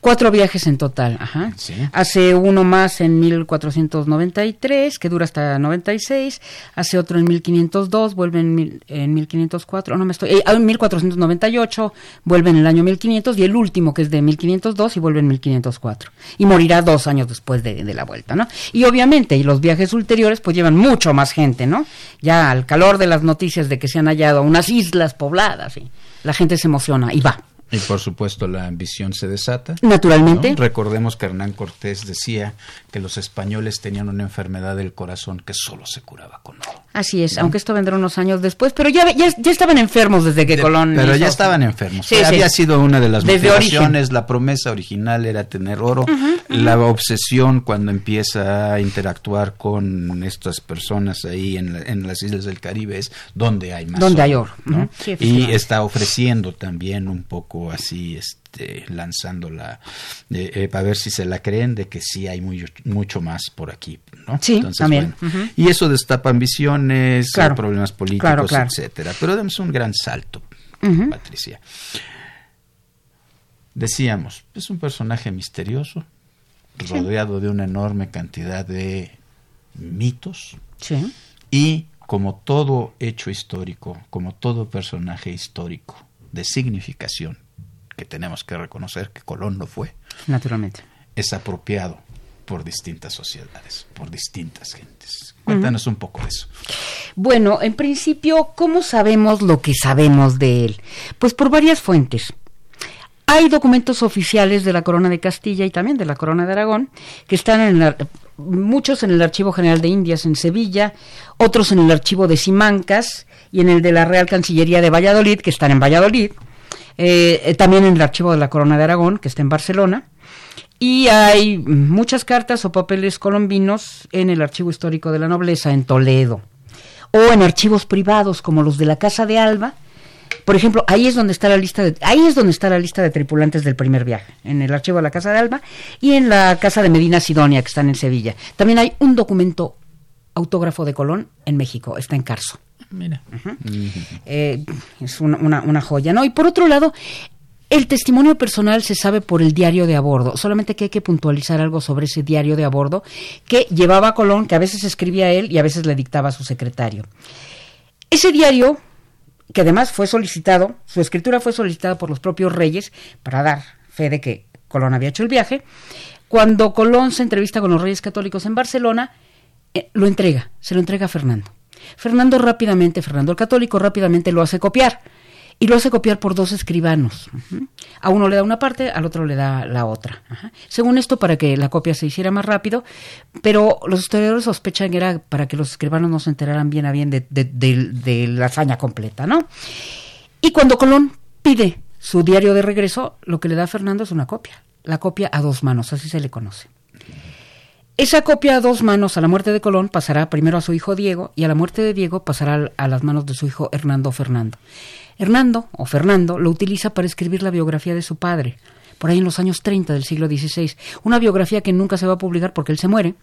Speaker 4: Cuatro viajes en total, ajá.
Speaker 3: Sí.
Speaker 4: Hace uno más en 1493, que dura hasta 96. Hace otro en 1502, vuelve en, mil- en 1504, no me estoy, eh, en 1498, vuelve en el año 1500 y el último que es de 1502 y vuelve en 1504. Y morirá dos años después de, de la vuelta, ¿no? Y obviamente, y los viajes ulteriores pues llevan mucho más gente, ¿no? Ya al calor de las noticias de que se han hallado unas islas pobladas, la gente se emociona y va.
Speaker 3: Y por supuesto la ambición se desata.
Speaker 4: Naturalmente.
Speaker 3: ¿no? Recordemos que Hernán Cortés decía que los españoles tenían una enfermedad del corazón que solo se curaba con oro.
Speaker 4: Así es, aunque esto vendrá unos años después, pero ya, ya, ya estaban enfermos desde que
Speaker 3: De-
Speaker 4: Colón.
Speaker 3: pero
Speaker 4: hizo-
Speaker 3: ya estaban enfermos.
Speaker 4: Sí, sí.
Speaker 3: Había sido una de las
Speaker 4: Desde
Speaker 3: motivaciones. La promesa original era tener oro. La obsesión cuando empieza a interactuar con estas personas ahí en, la- en las islas del Caribe es donde hay más
Speaker 4: Donde hay oro.
Speaker 3: ¿no?
Speaker 4: Ujú. Sí,
Speaker 3: y está ofreciendo también un poco así, este, lanzando la, eh, eh, para ver si se la creen de que sí hay muy, mucho más por aquí, ¿no?
Speaker 4: Sí, también.
Speaker 3: bueno. Y eso destapa ambiciones,
Speaker 4: Claro.
Speaker 3: eh, problemas políticos,
Speaker 4: Claro, claro.
Speaker 3: etcétera. Pero demos un gran salto. Patricia. Decíamos, es un personaje misterioso, rodeado de una enorme cantidad de mitos
Speaker 4: Sí.
Speaker 3: y como todo hecho histórico, como todo personaje histórico de significación que tenemos que reconocer que Colón lo fue,
Speaker 4: Naturalmente.
Speaker 3: es apropiado por distintas sociedades, por distintas gentes. Cuéntanos un poco de eso.
Speaker 4: Bueno, en principio, ¿cómo sabemos lo que sabemos de él? Pues por varias fuentes. Hay documentos oficiales de la Corona de Castilla y también de la Corona de Aragón que están en la- muchos en el Archivo General de Indias en Sevilla, otros en el Archivo de Simancas y en el de la Real Cancillería de Valladolid, que están en Valladolid, eh, eh, también en el Archivo de la Corona de Aragón, que está en Barcelona. Y hay muchas cartas o papeles colombinos en el Archivo Histórico de la Nobleza en Toledo. O en archivos privados como los de la Casa de Alba. Por ejemplo, ahí es donde está la lista de ahí es donde está la lista de tripulantes del primer viaje, en el archivo de la Casa de Alba y en la Casa de Medina Sidonia que están en Sevilla. También hay un documento autógrafo de Colón en México, está en Carso.
Speaker 3: Mira.
Speaker 4: Eh, es una, una- una joya, ¿no? Y por otro lado, el testimonio personal se sabe por el diario de a bordo, solamente que hay que puntualizar algo sobre ese diario de a bordo que llevaba a Colón, que a veces escribía él y a veces le dictaba a su secretario. Ese diario, que además fue solicitado, su escritura fue solicitada por los propios reyes para dar fe de que Colón había hecho el viaje, cuando Colón se entrevista con los reyes católicos en Barcelona, eh, lo entrega, se lo entrega a Fernando. Fernando rápidamente, Fernando el Católico rápidamente lo hace copiar. Y lo hace copiar por dos escribanos. A uno le da una parte, al otro le da la otra. Según esto, para que la copia se hiciera más rápido, pero los historiadores sospechan que era para que los escribanos no se enteraran bien a bien de- de la hazaña completa, ¿no? Y cuando Colón pide su diario de regreso, lo que le da a Fernando es una copia. La copia a dos manos, así se le conoce. Esa copia a dos manos a la muerte de Colón pasará primero a su hijo Diego y a la muerte de Diego pasará a las manos de su hijo Hernando Fernando. Hernando o Fernando lo utiliza para escribir la biografía de su padre, por ahí en los años 30 del siglo XVI. Una biografía que nunca se va a publicar porque él se muere.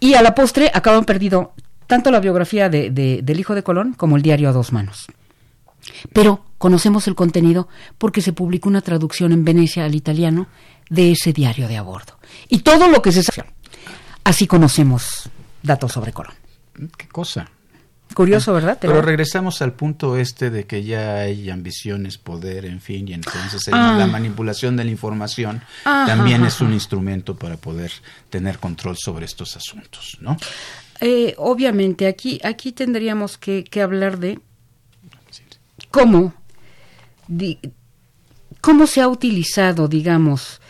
Speaker 4: Y a la postre acaban perdido tanto la biografía de- de- del hijo de Colón como el diario a dos manos. Pero conocemos el contenido porque se publicó una traducción en Venecia al italiano de ese diario de a bordo. Y todo lo que se sabe. Así conocemos datos sobre Colón.
Speaker 3: ¿Qué cosa?
Speaker 4: Curioso, ¿verdad?
Speaker 3: Pero regresamos al punto este de que ya hay ambiciones, poder, en fin, y entonces el-
Speaker 4: Ah.
Speaker 3: la manipulación de la información también es un instrumento para poder tener control sobre estos asuntos, ¿no?
Speaker 4: Eh, obviamente, aquí, aquí tendríamos que, que hablar de cómo, cómo se ha utilizado, digamos,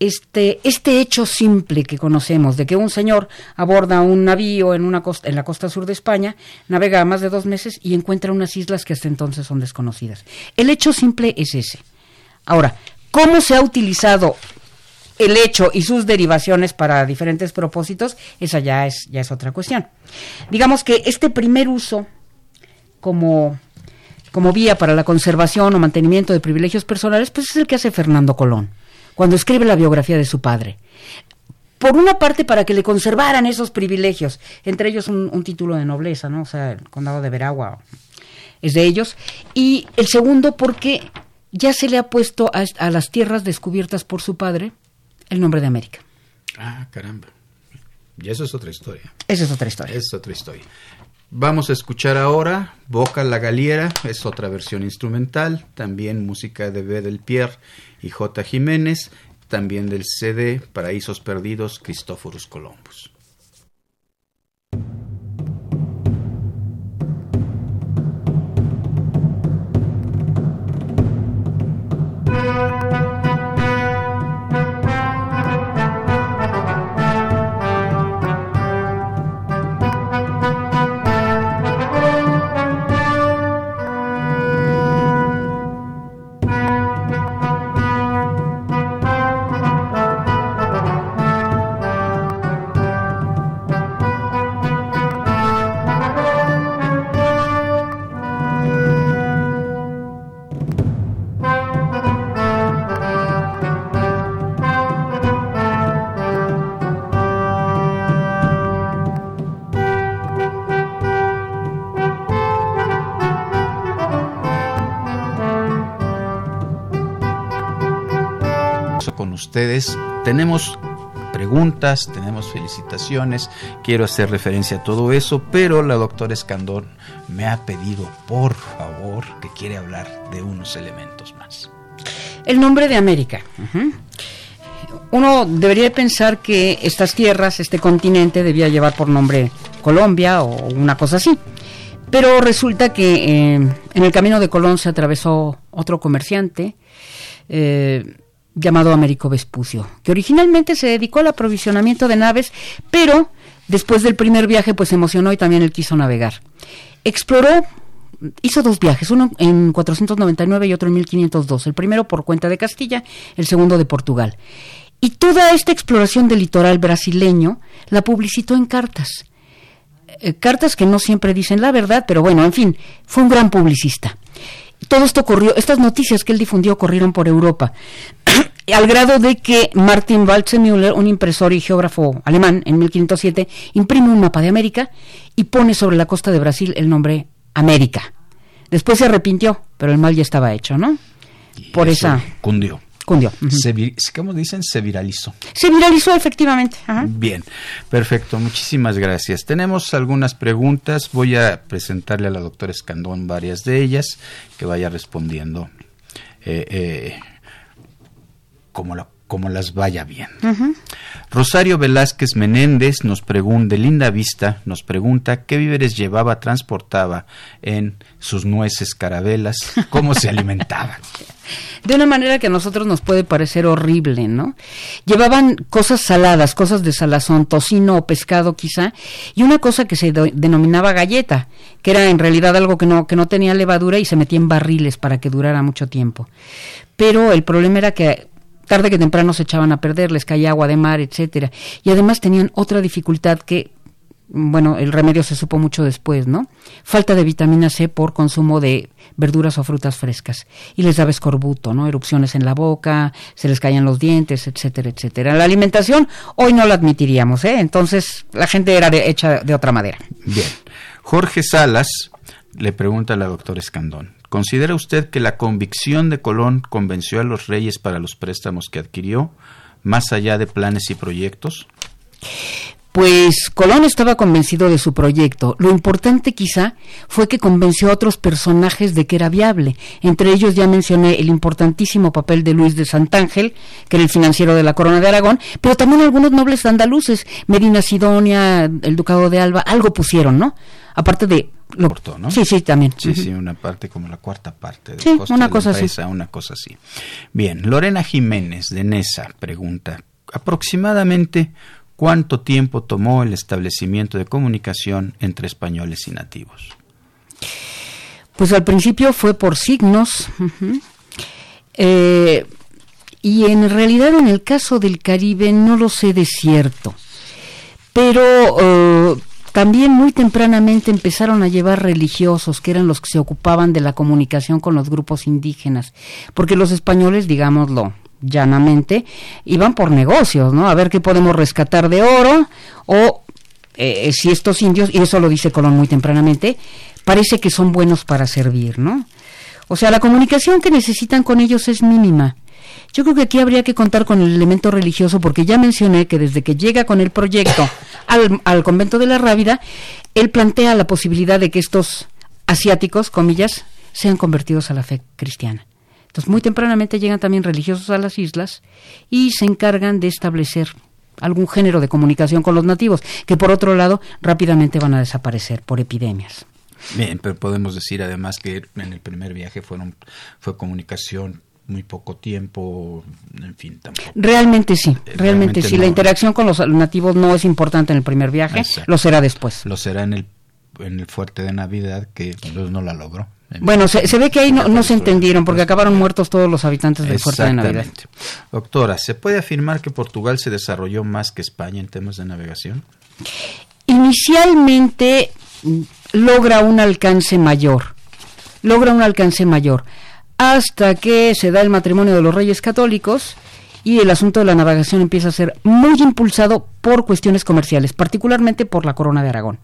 Speaker 4: este, este hecho simple que conocemos, de que un señor aborda un navío en, una en la costa sur de España, navega más de dos meses y encuentra unas islas que hasta entonces son desconocidas. El hecho simple es ese. Ahora, ¿cómo se ha utilizado el hecho y sus derivaciones para diferentes propósitos? Esa ya es, ya es otra cuestión. Digamos que este primer uso como, como vía para la conservación o mantenimiento de privilegios personales, pues es el que hace Fernando Colón, cuando escribe la biografía de su padre. Por una parte, para que le conservaran esos privilegios, entre ellos un, un título de nobleza, ¿no? O sea, el condado de Veragua es de ellos. Y el segundo, porque ya se le ha puesto a, las tierras descubiertas por su padre el nombre de América.
Speaker 3: Ah, caramba. Y eso es otra historia.
Speaker 4: Esa es otra historia.
Speaker 3: Es otra historia. Vamos a escuchar ahora Boca la Galiera, es otra versión instrumental, también música de B. del Pierre y J. Jiménez, también del CD Paraísos Perdidos, Cristóforos Columbus. Tenemos preguntas, tenemos felicitaciones, quiero hacer referencia a todo eso, pero la doctora Escandón me ha pedido, por favor, que quiere hablar de unos elementos más.
Speaker 4: El nombre de América. Uno debería pensar que estas tierras, este continente, debía llevar por nombre Colombia o una cosa así. Pero resulta que eh, en el camino de Colón se atravesó otro comerciante, eh, llamado Américo Vespucio, que originalmente se dedicó al aprovisionamiento de naves, pero después del primer viaje pues se emocionó y también él quiso navegar. Exploró, hizo dos viajes, uno en 499 y otro en 1502, el primero por cuenta de Castilla, el segundo de Portugal. Y toda esta exploración del litoral brasileño la publicitó en cartas. Eh, cartas que no siempre dicen la verdad, pero bueno, en fin, fue un gran publicista todo esto ocurrió, estas noticias que él difundió corrieron por Europa, *clears throat* al grado de que Martin Waldseemüller, un impresor y geógrafo alemán, en 1507, imprime un mapa de América y pone sobre la costa de Brasil el nombre América. Después se arrepintió, pero el mal ya estaba hecho, ¿no?
Speaker 3: por esa... Cundió.
Speaker 4: Cundió.
Speaker 3: ¿Cómo dicen? Se viralizó.
Speaker 4: Se viralizó, efectivamente.
Speaker 3: Bien, perfecto. Muchísimas gracias. Tenemos algunas preguntas. Voy a presentarle a la doctora Escandón varias de ellas, que vaya respondiendo eh, eh, como la como las vaya bien. Rosario Velázquez Menéndez nos pregunta, de Linda Vista, nos pregunta qué víveres llevaba, transportaba en sus nueces carabelas, cómo se *laughs* alimentaban.
Speaker 4: De una manera que a nosotros nos puede parecer horrible, ¿no? Llevaban cosas saladas, cosas de salazón, tocino o pescado quizá, y una cosa que se denominaba galleta, que era en realidad algo que no, que no tenía levadura y se metía en barriles para que durara mucho tiempo. Pero el problema era que tarde que temprano se echaban a perder, les caía agua de mar, etcétera. Y además tenían otra dificultad que bueno, el remedio se supo mucho después, ¿no? Falta de vitamina C por consumo de verduras o frutas frescas. Y les daba escorbuto, ¿no? Erupciones en la boca, se les caían los dientes, etcétera, etcétera. La alimentación hoy no la admitiríamos, ¿eh? Entonces la gente era hecha de otra madera.
Speaker 3: Bien. Jorge Salas le pregunta a la doctora Escandón. ¿Considera usted que la convicción de Colón convenció a los reyes para los préstamos que adquirió, más allá de planes y proyectos?
Speaker 4: Pues Colón estaba convencido de su proyecto. Lo importante quizá fue que convenció a otros personajes de que era viable. Entre ellos ya mencioné el importantísimo papel de Luis de Santángel, que era el financiero de la Corona de Aragón, pero también algunos nobles andaluces, Medina Sidonia, el Ducado de Alba, algo pusieron, ¿no? Aparte de
Speaker 3: lo cortó, ¿no?
Speaker 4: Sí, sí, también.
Speaker 3: Sí, sí, una parte como la cuarta parte del
Speaker 4: sí, una cosa así.
Speaker 3: una cosa así. Bien, Lorena Jiménez de Nesa pregunta, aproximadamente cuánto tiempo tomó el establecimiento de comunicación entre españoles y nativos.
Speaker 4: Pues al principio fue por signos. Eh, y en realidad en el caso del Caribe no lo sé de cierto. Pero eh, también muy tempranamente empezaron a llevar religiosos, que eran los que se ocupaban de la comunicación con los grupos indígenas, porque los españoles, digámoslo llanamente, iban por negocios, ¿no? A ver qué podemos rescatar de oro o eh, si estos indios, y eso lo dice Colón muy tempranamente, parece que son buenos para servir, ¿no? O sea, la comunicación que necesitan con ellos es mínima. Yo creo que aquí habría que contar con el elemento religioso porque ya mencioné que desde que llega con el proyecto *coughs* al, al convento de la Rábida, él plantea la posibilidad de que estos asiáticos, comillas, sean convertidos a la fe cristiana. Entonces, muy tempranamente llegan también religiosos a las islas y se encargan de establecer algún género de comunicación con los nativos, que por otro lado rápidamente van a desaparecer por epidemias.
Speaker 3: Bien, pero podemos decir además que en el primer viaje fueron fue comunicación muy poco tiempo, en fin, tampoco.
Speaker 4: Realmente sí, realmente, realmente sí. No. La interacción con los nativos no es importante en el primer viaje, Exacto. lo será después.
Speaker 3: Lo será en el, en el fuerte de Navidad, que pues, no la logró.
Speaker 4: Bueno, se, se, ve que ahí no, no, se entendieron porque acabaron muertos todos los habitantes del fuerte de Navidad.
Speaker 3: Doctora, ¿se puede afirmar que Portugal se desarrolló más que España en temas de navegación?
Speaker 4: Inicialmente logra un alcance mayor, logra un alcance mayor, hasta que se da el matrimonio de los reyes católicos y el asunto de la navegación empieza a ser muy impulsado por cuestiones comerciales, particularmente por la corona de Aragón.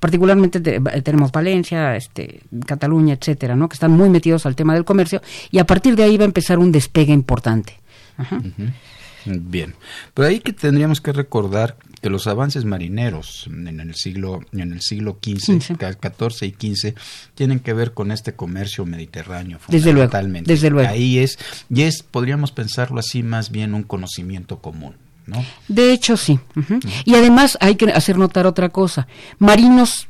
Speaker 4: Particularmente de, tenemos Valencia, este, Cataluña, etcétera, ¿no? que están muy metidos al tema del comercio y a partir de ahí va a empezar un despegue importante.
Speaker 3: -huh. Bien, pero ahí que tendríamos que recordar que los avances marineros en el siglo en el siglo XV, XIV y XV tienen que ver con este comercio mediterráneo
Speaker 4: desde luego, desde luego.
Speaker 3: Ahí es y es podríamos pensarlo así más bien un conocimiento común. ¿No?
Speaker 4: De hecho, sí. Uh -huh. Y además hay que hacer notar otra cosa. Marinos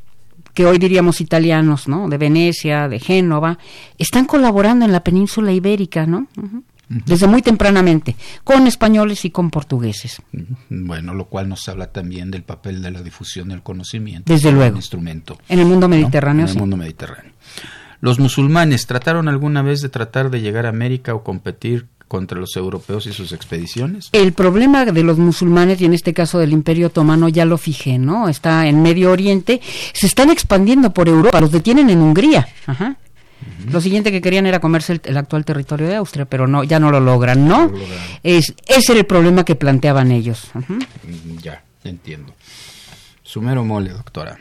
Speaker 4: que hoy diríamos italianos, ¿no? De Venecia, de Génova, están colaborando en la península ibérica, ¿no? Uh -huh desde muy tempranamente, con españoles y con portugueses.
Speaker 3: Bueno, lo cual nos habla también del papel de la difusión del conocimiento.
Speaker 4: Desde luego.
Speaker 3: instrumento.
Speaker 4: En el mundo mediterráneo.
Speaker 3: ¿no? En el mundo mediterráneo. Los musulmanes trataron alguna vez de tratar de llegar a América o competir contra los europeos y sus expediciones?
Speaker 4: El problema de los musulmanes, y en este caso del Imperio Otomano, ya lo fijé, ¿no? Está en Medio Oriente, se están expandiendo por Europa, los detienen en Hungría. Ajá. Lo siguiente que querían era comerse el, el, actual territorio de Austria, pero no, ya no lo logran, ¿no? Lo es, ese era el problema que planteaban ellos. Uh -huh.
Speaker 3: Ya, entiendo. Sumero Mole, doctora.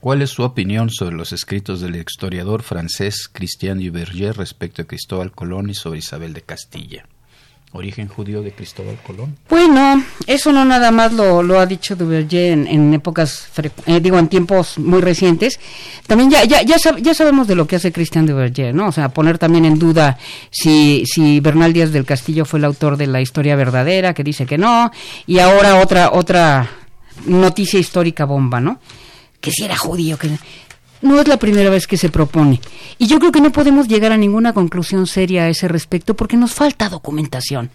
Speaker 3: ¿Cuál es su opinión sobre los escritos del historiador francés Christian Duverger respecto a Cristóbal Colón y sobre Isabel de Castilla? Origen judío de Cristóbal Colón?
Speaker 4: Bueno, eso no nada más lo, ha dicho Duverger en, en épocas, eh, digo, en tiempos muy recientes. También ya, ya, ya, ya, sabemos de lo que hace Christian Duverger, ¿no? O sea, poner también en duda si, si Bernal Díaz del Castillo fue el autor de la historia verdadera, que dice que no, y ahora otra, otra noticia histórica bomba, ¿no? Que si era judío, que no es la primera vez que se propone. Y yo creo que no podemos llegar a ninguna conclusión seria a ese respecto porque nos falta documentación.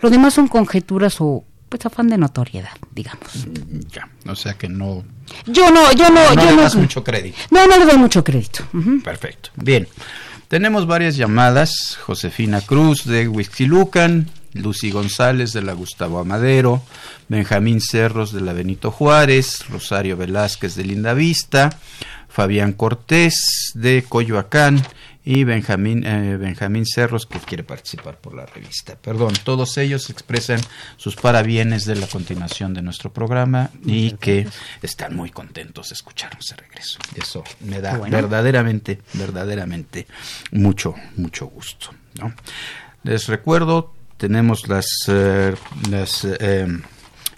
Speaker 4: Lo demás son conjeturas o pues afán de notoriedad, digamos.
Speaker 3: Ya, o sea que no.
Speaker 4: Yo no, yo no,
Speaker 3: no
Speaker 4: yo
Speaker 3: le
Speaker 4: no.
Speaker 3: das mucho crédito.
Speaker 4: No, no le doy mucho crédito. Uh -huh.
Speaker 3: Perfecto. Bien. Tenemos varias llamadas. Josefina Cruz de Huixquilucan, Lucy González de la Gustavo Amadero, Benjamín Cerros de la Benito Juárez, Rosario Velázquez de Linda Vista, Fabián Cortés de Coyoacán y Benjamín, eh, Benjamín Cerros que quiere participar por la revista. Perdón, todos ellos expresan sus parabienes de la continuación de nuestro programa y que están muy contentos de escucharnos de regreso. Eso me da bueno. verdaderamente, verdaderamente mucho, mucho gusto. ¿no? Les recuerdo, tenemos las, eh, las eh,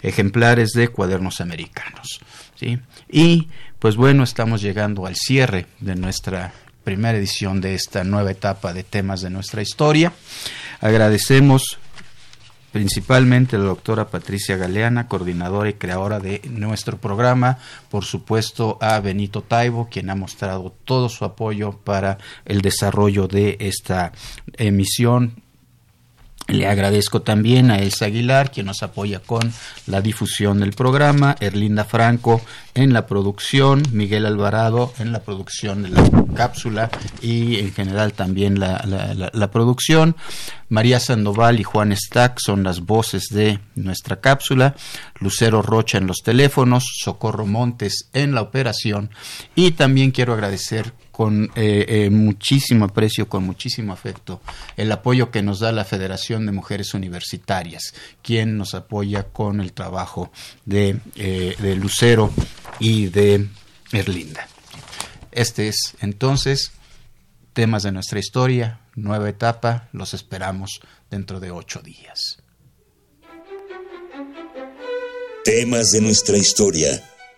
Speaker 3: ejemplares de cuadernos americanos. ¿sí? Y pues bueno, estamos llegando al cierre de nuestra primera edición de esta nueva etapa de temas de nuestra historia. Agradecemos principalmente a la doctora Patricia Galeana, coordinadora y creadora de nuestro programa, por supuesto a Benito Taibo, quien ha mostrado todo su apoyo para el desarrollo de esta emisión le agradezco también a Elsa Aguilar, quien nos apoya con la difusión del programa, Erlinda Franco en la producción, Miguel Alvarado en la producción de la cápsula y en general también la, producción. María Sandoval y Juan Stack son las voces de nuestra cápsula, Lucero Rocha en los teléfonos, Socorro Montes en la operación y también quiero agradecer con eh, eh, muchísimo aprecio, con muchísimo afecto, el apoyo que nos da la Federación de Mujeres Universitarias, quien nos apoya con el trabajo de, eh, de Lucero y de Erlinda. Este es entonces temas de nuestra historia, nueva etapa, los esperamos dentro de ocho días.
Speaker 1: Temas de nuestra historia,